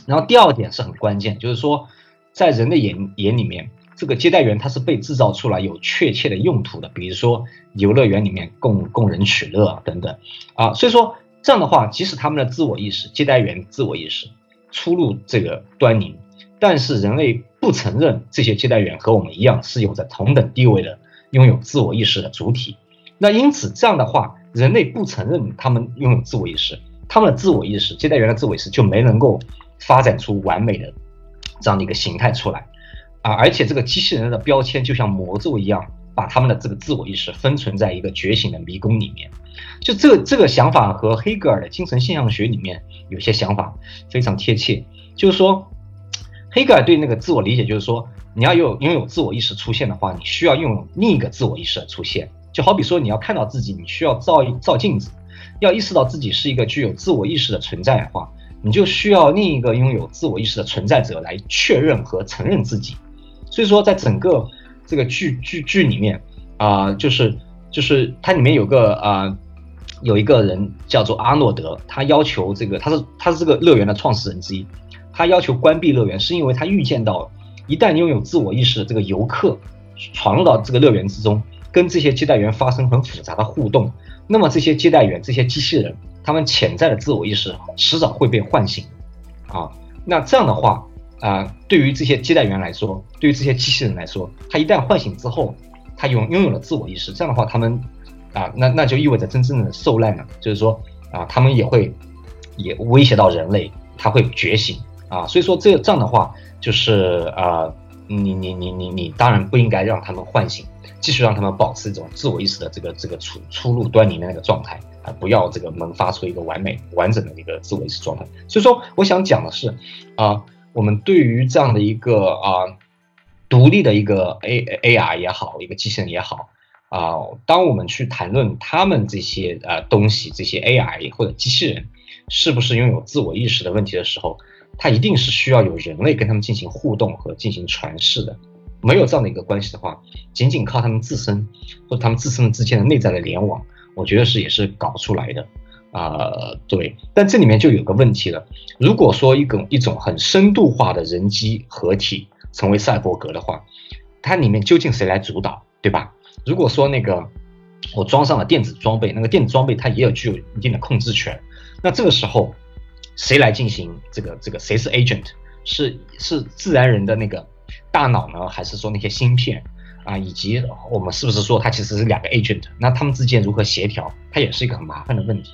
然后第二点是很关键，就是说在人的眼眼里面。这个接待员他是被制造出来有确切的用途的，比如说游乐园里面供供人取乐等等，啊，所以说这样的话，即使他们的自我意识，接待员自我意识出入这个端倪，但是人类不承认这些接待员和我们一样是有着同等地位的拥有自我意识的主体，那因此这样的话，人类不承认他们拥有自我意识，他们的自我意识，接待员的自我意识就没能够发展出完美的这样的一个形态出来。啊，而且这个机器人的标签就像魔咒一样，把他们的这个自我意识封存在一个觉醒的迷宫里面。就这个这个想法和黑格尔的精神现象学里面有些想法非常贴切。就是说，黑格尔对那个自我理解就是说，你要有拥有自我意识出现的话，你需要拥有另一个自我意识的出现。就好比说，你要看到自己，你需要照照镜子，要意识到自己是一个具有自我意识的存在的话，你就需要另一个拥有自我意识的存在者来确认和承认自己。所以说，在整个这个剧剧剧里面，啊，就是就是它里面有个啊，有一个人叫做阿诺德，他要求这个他是他是这个乐园的创始人之一，他要求关闭乐园，是因为他预见到，一旦拥有自我意识的这个游客闯入到这个乐园之中，跟这些接待员发生很复杂的互动，那么这些接待员这些机器人，他们潜在的自我意识迟早会被唤醒，啊，那这样的话。啊，对于这些接待员来说，对于这些机器人来说，他一旦唤醒之后，他拥拥有了自我意识，这样的话，他们啊，那那就意味着真正的受难了，就是说啊，他们也会也威胁到人类，他会觉醒啊，所以说这这样的话，就是啊，你你你你你当然不应该让他们唤醒，继续让他们保持这种自我意识的这个这个出出入端倪的那个状态啊，不要这个萌发出一个完美完整的一个自我意识状态。所以说，我想讲的是啊。我们对于这样的一个啊，独立的一个 A A R 也好，一个机器人也好啊，当我们去谈论他们这些呃东西，这些 A I 或者机器人是不是拥有自我意识的问题的时候，它一定是需要有人类跟他们进行互动和进行传世的。没有这样的一个关系的话，仅仅靠他们自身或者他们自身之间的内在的联网，我觉得是也是搞不出来的。啊，对，但这里面就有个问题了。如果说一种一种很深度化的人机合体成为赛博格的话，它里面究竟谁来主导，对吧？如果说那个我装上了电子装备，那个电子装备它也有具有一定的控制权，那这个时候谁来进行这个这个谁是 agent？是是自然人的那个大脑呢，还是说那些芯片啊，以及我们是不是说它其实是两个 agent？那他们之间如何协调，它也是一个很麻烦的问题。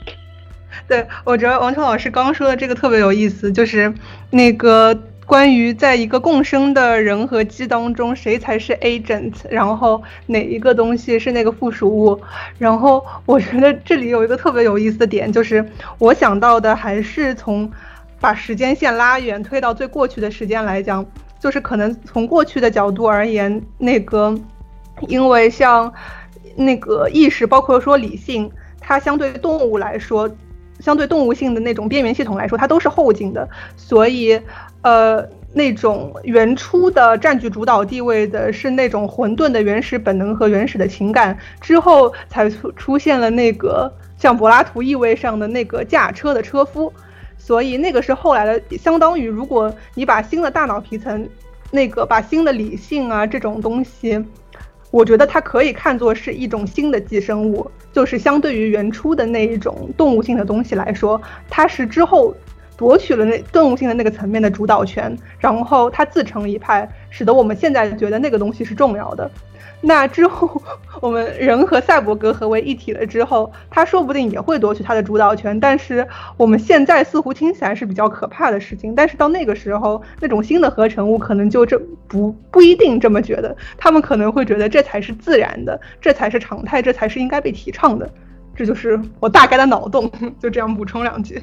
[LAUGHS] 对，我觉得王秋老师刚刚说的这个特别有意思，就是那个关于在一个共生的人和机当中，谁才是 agent，然后哪一个东西是那个附属物。然后我觉得这里有一个特别有意思的点，就是我想到的还是从把时间线拉远，推到最过去的时间来讲，就是可能从过去的角度而言，那个因为像那个意识，包括说理性，它相对动物来说。相对动物性的那种边缘系统来说，它都是后进的，所以，呃，那种原初的占据主导地位的是那种混沌的原始本能和原始的情感，之后才出出现了那个像柏拉图意味上的那个驾车的车夫，所以那个是后来的，相当于如果你把新的大脑皮层，那个把新的理性啊这种东西。我觉得它可以看作是一种新的寄生物，就是相对于原初的那一种动物性的东西来说，它是之后夺取了那动物性的那个层面的主导权，然后它自成一派，使得我们现在觉得那个东西是重要的。那之后，我们人和赛博格合为一体了之后，他说不定也会夺取他的主导权。但是我们现在似乎听起来是比较可怕的事情。但是到那个时候，那种新的合成物可能就这不不一定这么觉得，他们可能会觉得这才是自然的，这才是常态，这才是应该被提倡的。这就是我大概的脑洞，就这样补充两句。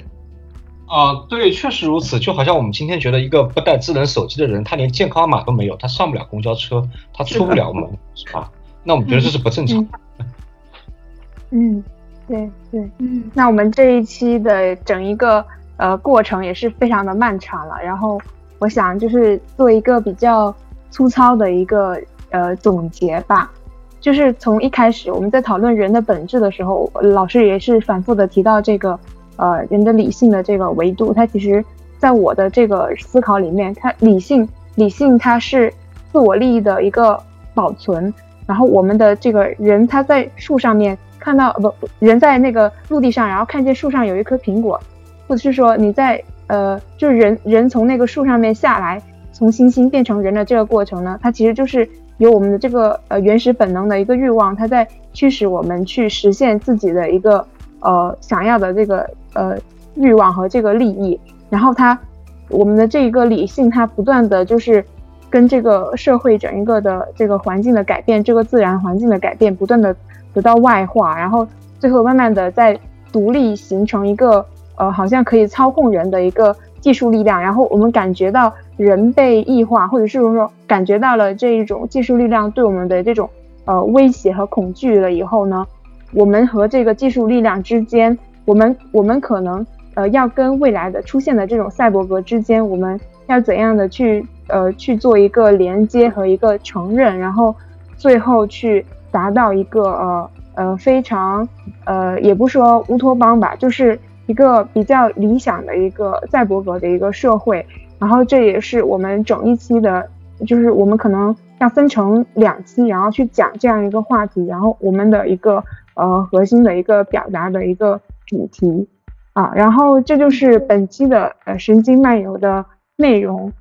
啊，对，确实如此。就好像我们今天觉得一个不带智能手机的人，他连健康码都没有，他上不了公交车，他出不了门，是吧？那我们觉得这是不正常。嗯，对对，嗯。那我们这一期的整一个呃过程也是非常的漫长了。然后我想就是做一个比较粗糙的一个呃总结吧，就是从一开始我们在讨论人的本质的时候，老师也是反复的提到这个。呃，人的理性的这个维度，它其实，在我的这个思考里面，它理性，理性它是自我利益的一个保存。然后我们的这个人，他在树上面看到，不，人在那个陆地上，然后看见树上有一颗苹果，或者是说你在呃，就是人人从那个树上面下来，从猩猩变成人的这个过程呢，它其实就是有我们的这个呃原始本能的一个欲望，它在驱使我们去实现自己的一个呃想要的这个。呃，欲望和这个利益，然后它，我们的这一个理性，它不断的就是跟这个社会整一个的这个环境的改变，这个自然环境的改变，不断的得到外化，然后最后慢慢的在独立形成一个呃，好像可以操控人的一个技术力量，然后我们感觉到人被异化，或者是说感觉到了这一种技术力量对我们的这种呃威胁和恐惧了以后呢，我们和这个技术力量之间。我们我们可能呃要跟未来的出现的这种赛博格之间，我们要怎样的去呃去做一个连接和一个承认，然后最后去达到一个呃呃非常呃也不说乌托邦吧，就是一个比较理想的一个赛博格的一个社会。然后这也是我们整一期的，就是我们可能要分成两期，然后去讲这样一个话题，然后我们的一个呃核心的一个表达的一个。主题啊，然后这就是本期的呃神经漫游的内容。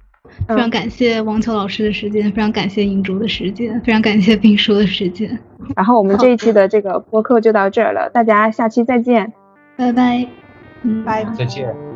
非常感谢王秋老师的时间，非常感谢银竹的时间，非常感谢冰叔的时间。然后我们这一期的这个播客就到这儿了，大家下期再见，拜拜，嗯，拜，再见。